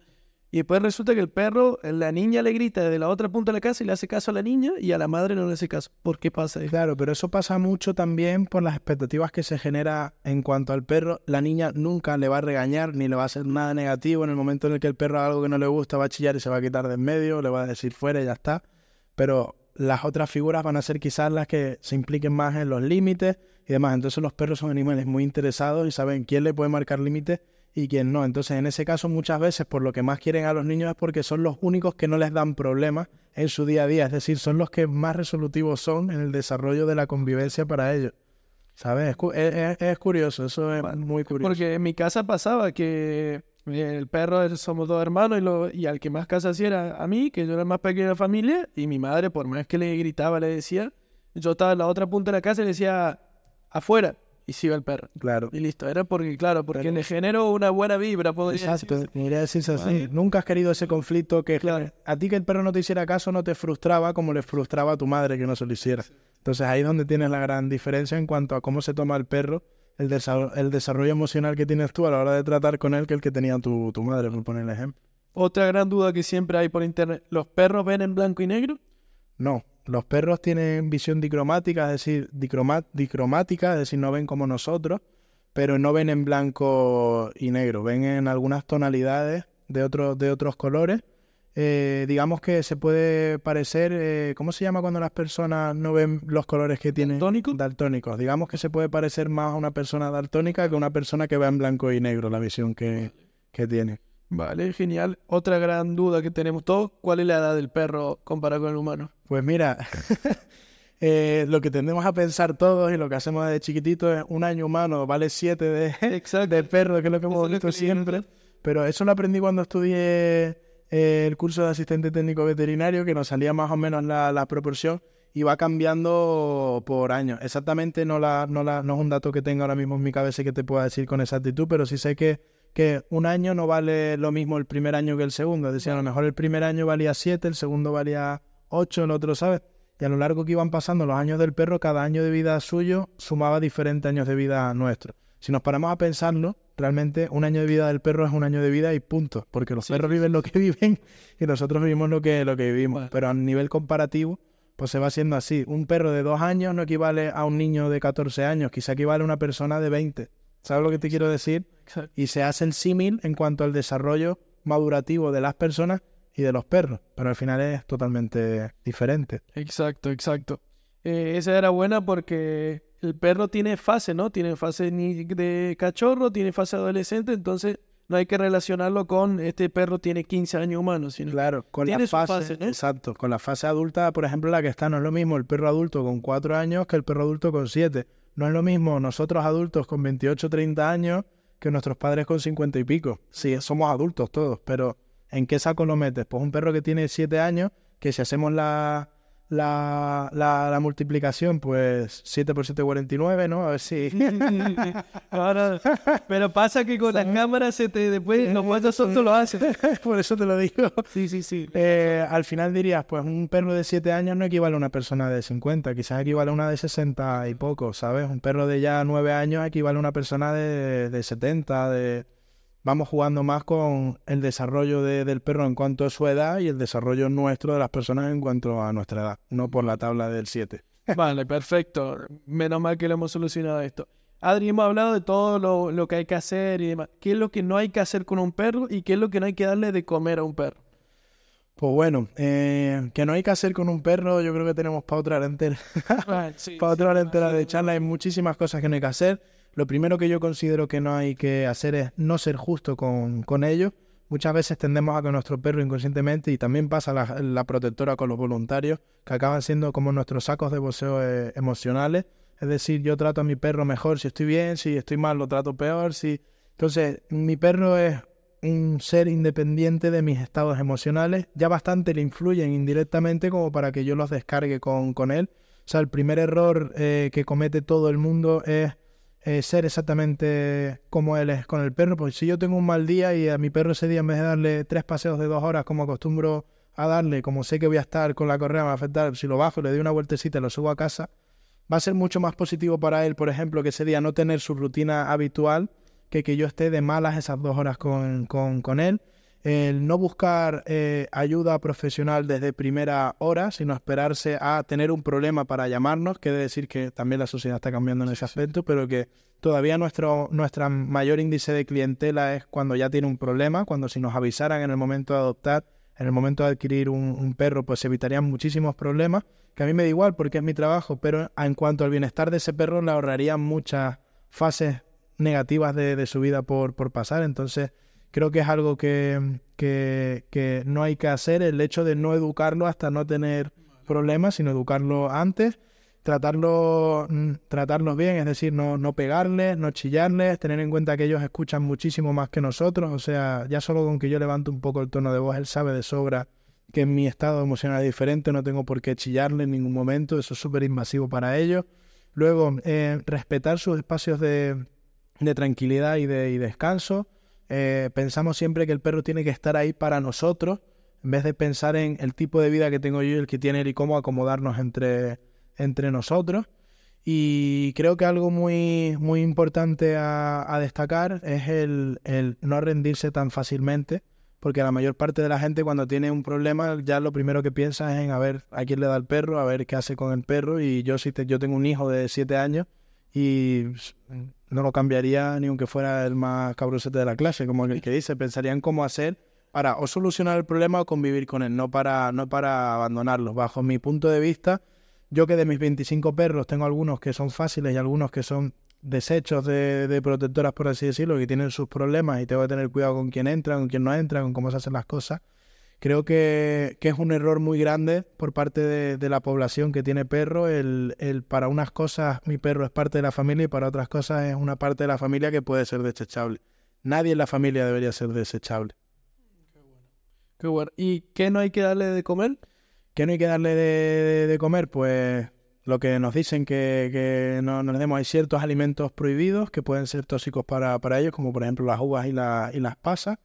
Y después resulta que el perro, la niña le grita desde la otra punta de la casa y le hace caso a la niña y a la madre no le hace caso. ¿Por qué pasa eso? Claro, pero eso pasa mucho también por las expectativas que se genera en cuanto al perro. La niña nunca le va a regañar ni le va a hacer nada negativo. En el momento en el que el perro haga algo que no le gusta, va a chillar y se va a quitar de en medio, le va a decir fuera y ya está. Pero las otras figuras van a ser quizás las que se impliquen más en los límites y demás. Entonces los perros son animales muy interesados y saben quién le puede marcar límites y quién no. Entonces en ese caso muchas veces por lo que más quieren a los niños es porque son los únicos que no les dan problemas en su día a día. Es decir, son los que más resolutivos son en el desarrollo de la convivencia para ellos. ¿Sabes? Es, curioso, eso es muy curioso. Porque en mi casa pasaba que el perro somos dos hermanos y, lo, y al que más casa hacía era a mí, que yo era el más pequeño de la familia, y mi madre, por más que le gritaba, le decía, yo estaba en la otra punta de la casa y le decía, afuera, y se iba el perro. Claro. Y listo, era porque, claro, porque le generó una buena vibra, Exacto, decirse así. Nunca has querido ese conflicto que claro. a ti que el perro no te hiciera caso no te frustraba como le frustraba a tu madre que no se lo hiciera. Entonces ahí es donde tienes la gran diferencia en cuanto a cómo se toma el perro el, desarrollo, emocional que tienes tú a la hora de tratar con él que el que tenía tu, tu madre, por poner el ejemplo. Otra gran duda que siempre hay por internet, ¿los perros ven en blanco y negro? No, los perros tienen visión dicromática, es decir, dicromática, es decir, no ven como nosotros, pero no ven en blanco y negro, ven en algunas tonalidades de, otros de otros colores eh, digamos que se puede parecer, eh, ¿cómo se llama cuando las personas no ven los colores que tienen? ¿Daltónico? Daltónicos. Digamos que se puede parecer más a una persona daltónica que a una persona que va en blanco y negro la visión que, que tiene. Vale, genial. Otra gran duda que tenemos todos, ¿cuál es la edad del perro comparado con el humano? Pues mira, eh, lo que tendemos a pensar todos y lo que hacemos desde chiquitito es un año humano vale siete de, perro, que es lo que hemos Eso visto que siempre. Pero eso lo aprendí cuando estudié eh, el curso de asistente técnico veterinario, que nos salía más o menos la, la proporción y va cambiando por años. Exactamente no, la, no, la, no es un dato que tengo ahora mismo en mi cabeza y que te pueda decir con exactitud, pero sí sé que, que un año no vale lo mismo el primer año que el segundo. Es decir, a lo mejor el primer año valía 7, el segundo valía 8, el otro, ¿sabes? Y a lo largo que iban pasando los años del perro, cada año de vida suyo sumaba diferentes años de vida nuestro. Si nos paramos a pensarlo, realmente un año de vida del perro es un año de vida y punto. Porque los Sí, perros viven lo que viven y nosotros vivimos lo que, lo que vivimos. Pero a nivel comparativo, pues se va haciendo así. Un perro de dos años no equivale a un niño de 14 años, quizá equivale a una persona de 20. ¿Sabes lo que te quiero decir? Exacto. Y se hace el símil en cuanto al desarrollo madurativo de las personas y de los perros. Pero al final es totalmente diferente. Exacto, exacto. Eh, esa era buena porque el perro tiene fase, ¿no? Tiene fase de cachorro, tiene fase adolescente, entonces no hay que relacionarlo con este perro tiene 15 años humanos, sino Claro, con Tiene la fase, ¿no? exacto, con la fase adulta, por ejemplo, la que está, no es lo mismo el perro adulto con 4 años que el perro adulto con 7. No es lo mismo nosotros adultos con 28 30 años que nuestros padres con 50 y pico. Sí, somos adultos todos, pero ¿en qué saco lo metes? Pues un perro que tiene 7 años, que si hacemos la, la, la, la multiplicación, pues 7 por 7, 49, ¿no? A ver si... Ahora, pero pasa que con las cámaras se te después los cuatro soltos lo hacen. por eso te lo digo. Sí, sí, sí. Eh, al final dirías, pues un perro de 7 años no equivale a una persona de 50, quizás equivale a una de 60 y poco, ¿sabes? Un perro de ya 9 años equivale a una persona de, de 70, de... Vamos jugando más con el desarrollo de- del perro en cuanto a su edad y el desarrollo nuestro de las personas en cuanto a nuestra edad, no por la tabla del 7. Vale, perfecto. Menos mal que lo hemos solucionado esto. Adri, hemos hablado de todo lo, lo que hay que hacer y demás. ¿Qué es lo que no hay que hacer con un perro y qué es lo que no hay que darle de comer a un perro? Pues bueno, eh, que no hay que hacer con un perro, yo creo que tenemos para otra hora entera. sí, para otra hora entera de charla hay muchísimas cosas que no hay que hacer. Lo primero que yo considero que no hay que hacer es no ser justo con, con ellos. Muchas veces tendemos a que nuestro perro inconscientemente, y también pasa la, protectora con los voluntarios, que acaban siendo como nuestros sacos de boxeo eh, emocionales. Es decir, yo trato a mi perro mejor si estoy bien, si estoy mal lo trato peor. Si... Entonces, mi perro es un ser independiente de mis estados emocionales. Ya bastante le influyen indirectamente como para que yo los descargue con, con él. O sea, el primer error eh, que comete todo el mundo es eh, ser exactamente como él es con el perro. Porque si yo tengo un mal día y a mi perro ese día en vez de darle tres paseos de dos horas como acostumbro a darle, como sé que voy a estar con la correa, me va a afectar, si lo bajo, le doy una vueltecita y lo subo a casa, va a ser mucho más positivo para él, por ejemplo, que ese día no tener su rutina habitual que que yo esté de malas esas dos horas con, con, con él. El no buscar eh, ayuda profesional desde primera hora, sino esperarse a tener un problema para llamarnos. Quiere decir que también la sociedad está cambiando en ese aspecto, pero que todavía nuestro nuestra mayor índice de clientela es cuando ya tiene un problema, cuando si nos avisaran en el momento de adoptar, en el momento de adquirir un, un perro, pues evitarían muchísimos problemas, que a mí me da igual porque es mi trabajo, pero en cuanto al bienestar de ese perro le ahorrarían muchas fases negativas de, de su vida por, por pasar. Entonces, creo que es algo que, que, que no hay que hacer, el hecho de no educarlo hasta no tener problemas, sino educarlo antes, tratarlo, mm, tratarlos bien, es decir, no, no pegarles, no chillarles, tener en cuenta que ellos escuchan muchísimo más que nosotros, o sea, ya solo con que yo levante un poco el tono de voz, él sabe de sobra que mi estado emocional es diferente, no tengo por qué chillarle en ningún momento, eso es súper invasivo para ellos. Luego, eh, respetar sus espacios de, de tranquilidad y de y descanso. Eh, pensamos siempre que el perro tiene que estar ahí para nosotros, en vez de pensar en el tipo de vida que tengo yo y el que tiene él y cómo acomodarnos entre, entre nosotros. Y creo que algo muy, muy importante a, destacar es el, el no rendirse tan fácilmente, porque la mayor parte de la gente cuando tiene un problema ya lo primero que piensa es en a ver a quién le da el perro, a ver qué hace con el perro. Y yo si te- yo tengo un hijo de siete años y no lo cambiaría ni aunque fuera el más cabrosete de la clase, como el que dice, pensaría en cómo hacer para o solucionar el problema o convivir con él, no para, no para abandonarlos. Bajo mi punto de vista, yo que de mis 25 perros tengo algunos que son fáciles y algunos que son desechos de, de, protectoras, por así decirlo, que tienen sus problemas y tengo que tener cuidado con quién entra, con quién no entra, con cómo se hacen las cosas. Creo que, que es un error muy grande por parte de, de la población que tiene perro. El, el, para unas cosas mi perro es parte de la familia y para otras cosas es una parte de la familia que puede ser desechable. Nadie en la familia debería ser desechable. Qué bueno. Qué bueno. ¿Y qué no hay que darle de comer? ¿Qué no hay que darle de, de, de comer? Pues lo que nos dicen que, que no nos demos, hay ciertos alimentos prohibidos que pueden ser tóxicos para, para ellos, como por ejemplo las uvas y, la, y las pasas.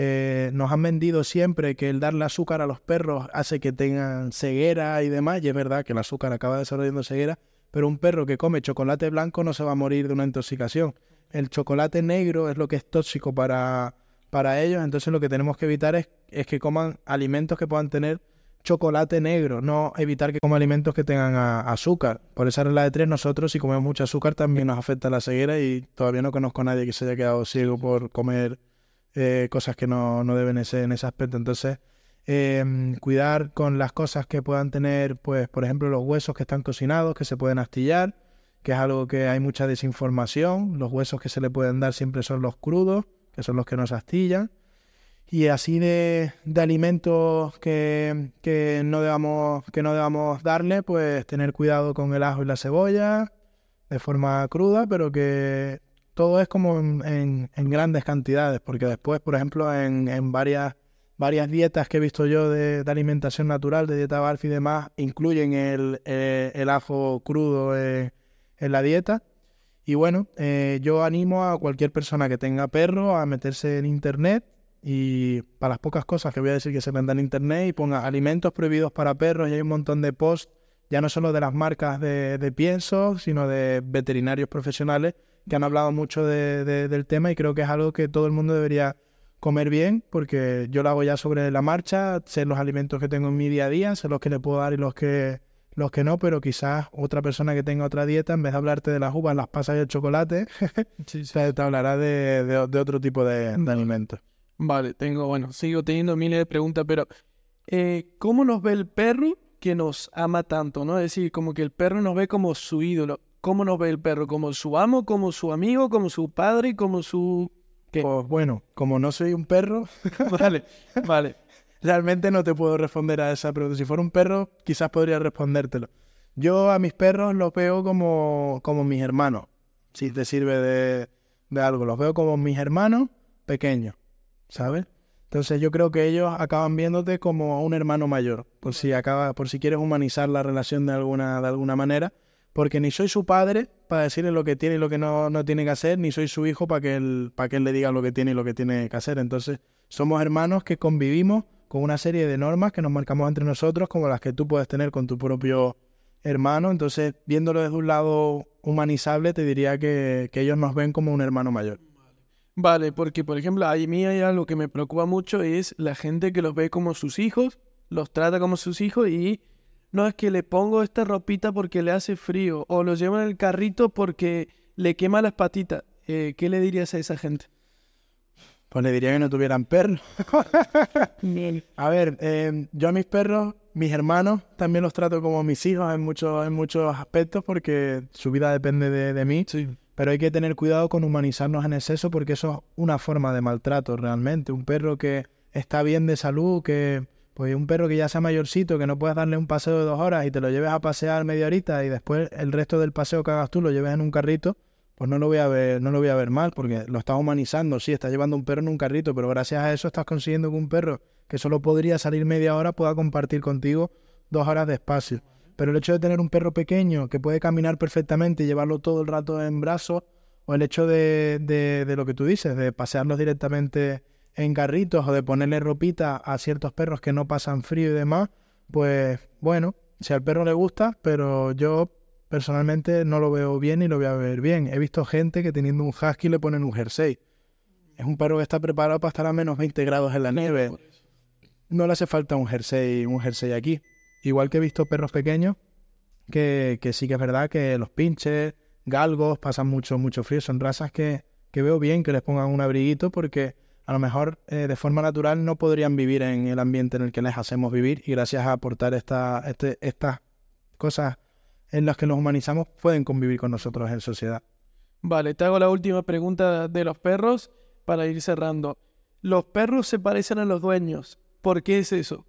Eh, nos han vendido siempre que el darle azúcar a los perros hace que tengan ceguera y demás, y es verdad que el azúcar acaba desarrollando ceguera, pero un perro que come chocolate blanco no se va a morir de una intoxicación. El chocolate negro es lo que es tóxico para, para ellos, entonces lo que tenemos que evitar es, es que coman alimentos que puedan tener chocolate negro, no evitar que coman alimentos que tengan azúcar. Por esa regla de tres, nosotros si comemos mucho azúcar también nos afecta la ceguera y todavía no conozco a nadie que se haya quedado ciego por comer eh, cosas que no, no, deben ser en ese aspecto. Entonces, eh, cuidar con las cosas que puedan tener, pues, por ejemplo, los huesos que están cocinados, que se pueden astillar, que es algo que hay mucha desinformación. Los huesos que se le pueden dar siempre son los crudos, que son los que nos astillan. Y así de, de alimentos que, que, no debamos, que no debamos darle, pues tener cuidado con el ajo y la cebolla de forma cruda, pero que todo es como en, grandes cantidades, porque después, por ejemplo, en, varias, dietas que he visto yo de, alimentación natural, de dieta Barf y demás, incluyen el, el ajo crudo eh, en la dieta. Y bueno, eh, yo animo a cualquier persona que tenga perro a meterse en internet y para las pocas cosas que voy a decir que se vendan en internet y ponga alimentos prohibidos para perros y hay un montón de posts, ya no solo de las marcas de, de pienso, sino de veterinarios profesionales que han hablado mucho de, de, del tema y creo que es algo que todo el mundo debería comer bien porque yo lo hago ya sobre la marcha, sé los alimentos que tengo en mi día a día, sé los que le puedo dar y los que los que no, pero quizás otra persona que tenga otra dieta, en vez de hablarte de las uvas, las pasas y el chocolate, sí, sí. te hablará de, de, de otro tipo de, de alimentos. Vale, tengo, bueno, sigo teniendo miles de preguntas, pero eh, ¿cómo nos ve el perro que nos ama tanto? ¿no? Es decir, como que el perro nos ve como su ídolo. ¿Cómo nos ve el perro? ¿Como su amo, como su amigo, como su padre, como su... ¿Qué? Pues bueno, como no soy un perro, vale, vale. Realmente no te puedo responder a esa pregunta. Si fuera un perro, quizás podría respondértelo. Yo a mis perros los veo como, como mis hermanos, si te sirve de, de algo. Los veo como mis hermanos pequeños. ¿sabes? Entonces yo creo que ellos acaban viéndote como un hermano mayor, por si acaba, por si quieres humanizar la relación de alguna, de alguna manera, porque ni soy su padre para decirle lo que tiene y lo que no, no tiene que hacer, ni soy su hijo para que él, para que él le diga lo que tiene y lo que tiene que hacer. Entonces, somos hermanos que convivimos con una serie de normas que nos marcamos entre nosotros, como las que tú puedes tener con tu propio hermano. Entonces, viéndolo desde un lado humanizable, te diría que, que ellos nos ven como un hermano mayor. Vale, porque por ejemplo, a mí hay algo que me preocupa mucho es la gente que los ve como sus hijos, los trata como sus hijos y no es que le pongo esta ropita porque le hace frío o lo llevo en el carrito porque le quema las patitas. Eh, ¿Qué le dirías a esa gente? Pues le diría que no tuvieran perros. a ver, eh, yo a mis perros, mis hermanos, también los trato como mis hijos en muchos, en muchos aspectos porque su vida depende de, de mí. Sí. Pero hay que tener cuidado con humanizarnos en exceso porque eso es una forma de maltrato realmente. Un perro que está bien de salud, que pues un perro que ya sea mayorcito, que no puedes darle un paseo de dos horas y te lo lleves a pasear media horita y después el resto del paseo que hagas tú lo lleves en un carrito, pues no lo voy a ver, no lo voy a ver mal, porque lo estás humanizando, sí, estás llevando un perro en un carrito, pero gracias a eso estás consiguiendo que un perro que solo podría salir media hora pueda compartir contigo dos horas de espacio. Pero el hecho de tener un perro pequeño que puede caminar perfectamente y llevarlo todo el rato en brazos, o el hecho de, de, de lo que tú dices, de pasearlos directamente en carritos o de ponerle ropita a ciertos perros que no pasan frío y demás, pues bueno, si al perro le gusta, pero yo personalmente no lo veo bien y lo voy a ver bien. He visto gente que teniendo un husky le ponen un jersey. Es un perro que está preparado para estar a menos 20 grados en la nieve. No le hace falta un jersey, un jersey aquí. Igual que he visto perros pequeños, que, que sí que es verdad que los pinches, galgos, pasan mucho, mucho frío. Son razas que, que veo bien que les pongan un abriguito porque a lo mejor eh, de forma natural no podrían vivir en el ambiente en el que les hacemos vivir y gracias a aportar esta, este, estas cosas en las que nos humanizamos pueden convivir con nosotros en sociedad. Vale, te hago la última pregunta de los perros para ir cerrando. Los perros se parecen a los dueños. ¿Por qué es eso?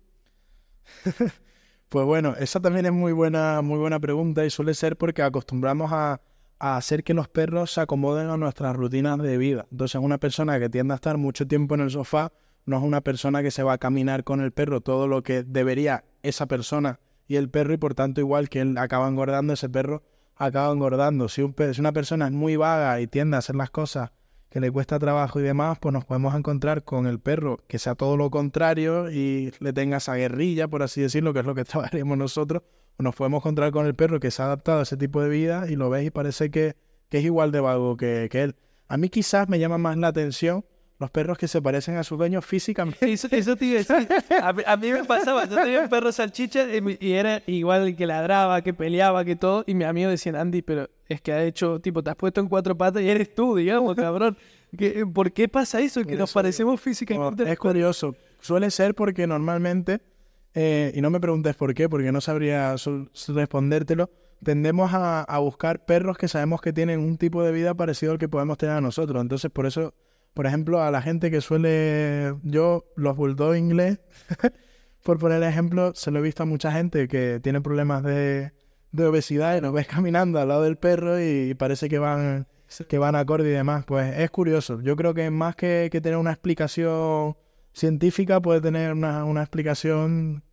pues bueno, esa también es muy buena, muy buena pregunta y suele ser porque acostumbramos a, a hacer que los perros se acomoden a nuestras rutinas de vida. Entonces, una persona que tiende a estar mucho tiempo en el sofá no es una persona que se va a caminar con el perro todo lo que debería esa persona y el perro, y por tanto, igual que él acaba engordando, ese perro acaba engordando. Si, un, si una persona es muy vaga y tiende a hacer las cosas que le cuesta trabajo y demás, pues nos podemos encontrar con el perro que sea todo lo contrario y le tenga esa guerrilla, por así decirlo, que es lo que trabajaremos nosotros, nos podemos encontrar con el perro que se ha adaptado a ese tipo de vida y lo ves y parece que, es igual de vago que, que, él. A mí quizás me llama más la atención los perros que se parecen a sus dueños físicamente. Eso, eso te iba a decir. A, mí me pasaba, yo tenía un perro salchicha y, era igual que ladraba, que peleaba, que todo. Y mi amigo decía, Andy, pero es que ha hecho, tipo, te has puesto en cuatro patas y eres tú, digamos, cabrón. ¿Por qué pasa eso? Que nos parecemos físicamente. es curioso. Suele ser porque normalmente eh, y no me preguntes por qué, porque no sabría respondértelo, tendemos a, buscar perros que sabemos que tienen un tipo de vida parecido al que podemos tener a nosotros. Entonces, por eso, por ejemplo, a la gente que suele, yo, los bulldog inglés, por poner ejemplo, se lo he visto a mucha gente que tiene problemas de, obesidad y los ves caminando al lado del perro y, parece que van que van acorde y demás. Pues es curioso. Yo creo que más que, que tener una explicación científica puede tener una, una explicación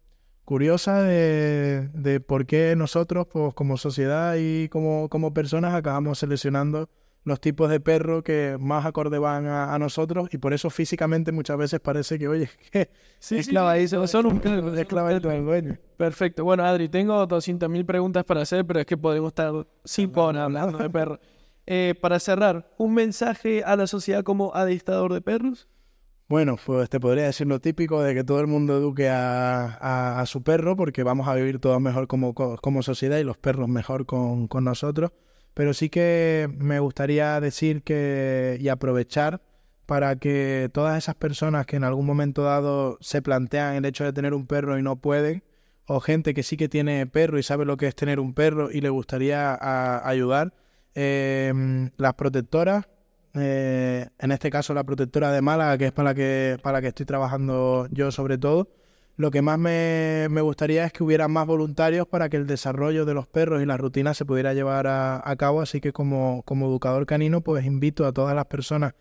curiosa de, de, por qué nosotros, pues, como sociedad y como, como personas, acabamos seleccionando los tipos de perro que más acorde van a, nosotros y por eso físicamente muchas veces parece que, oye, que sí, esclavadísimo, son un del dueño. Perfecto. Bueno, Adri, tengo 200.000 preguntas para hacer, pero es que podemos estar horas hablando de perros. Eh, para cerrar, ¿un mensaje a la sociedad como adestrador de perros? Bueno, pues te podría decir lo típico de que todo el mundo eduque a, su perro porque vamos a vivir todos mejor como, como sociedad y los perros mejor con, con, nosotros. Pero sí que me gustaría decir que y aprovechar para que todas esas personas que en algún momento dado se plantean el hecho de tener un perro y no pueden, o gente que sí que tiene perro y sabe lo que es tener un perro y le gustaría ayudar, eh, las protectoras eh, en este caso la protectora de Málaga, que es para la que, para la que estoy trabajando yo sobre todo. Lo que más me, gustaría es que hubiera más voluntarios para que el desarrollo de los perros y la rutina se pudiera llevar a, cabo. Así que como, como, educador canino, pues invito a todas las personas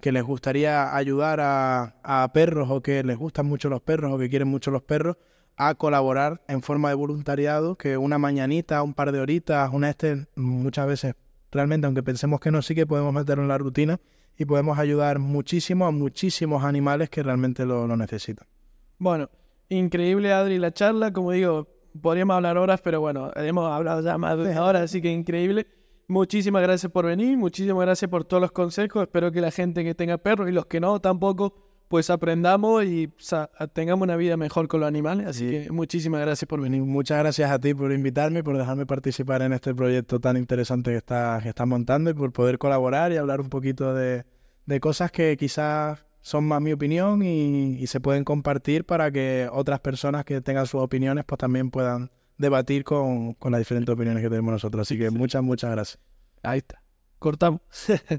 que les gustaría ayudar a, a, perros o que les gustan mucho los perros o que quieren mucho los perros a colaborar en forma de voluntariado, que una mañanita, un par de horitas, una este, muchas veces realmente, aunque pensemos que no, sí que podemos meterlo en la rutina y podemos ayudar muchísimo a muchísimos animales que realmente lo, necesitan. Bueno, increíble Adri la charla, como digo, podríamos hablar horas, pero bueno, hemos hablado ya más de una hora, así que increíble. Muchísimas gracias por venir, muchísimas gracias por todos los consejos. Espero que la gente que tenga perros y los que no tampoco pues aprendamos y tengamos una vida mejor con los animales. Así que muchísimas gracias por venir. Muchas gracias a ti por invitarme y por dejarme participar en este proyecto tan interesante que estás está montando y por poder colaborar y hablar un poquito de, cosas que quizás son más mi opinión y, se pueden compartir para que otras personas que tengan sus opiniones pues también puedan debatir con, con las diferentes opiniones que tenemos nosotros. Así que muchas, muchas gracias. Ahí está. Cortamos.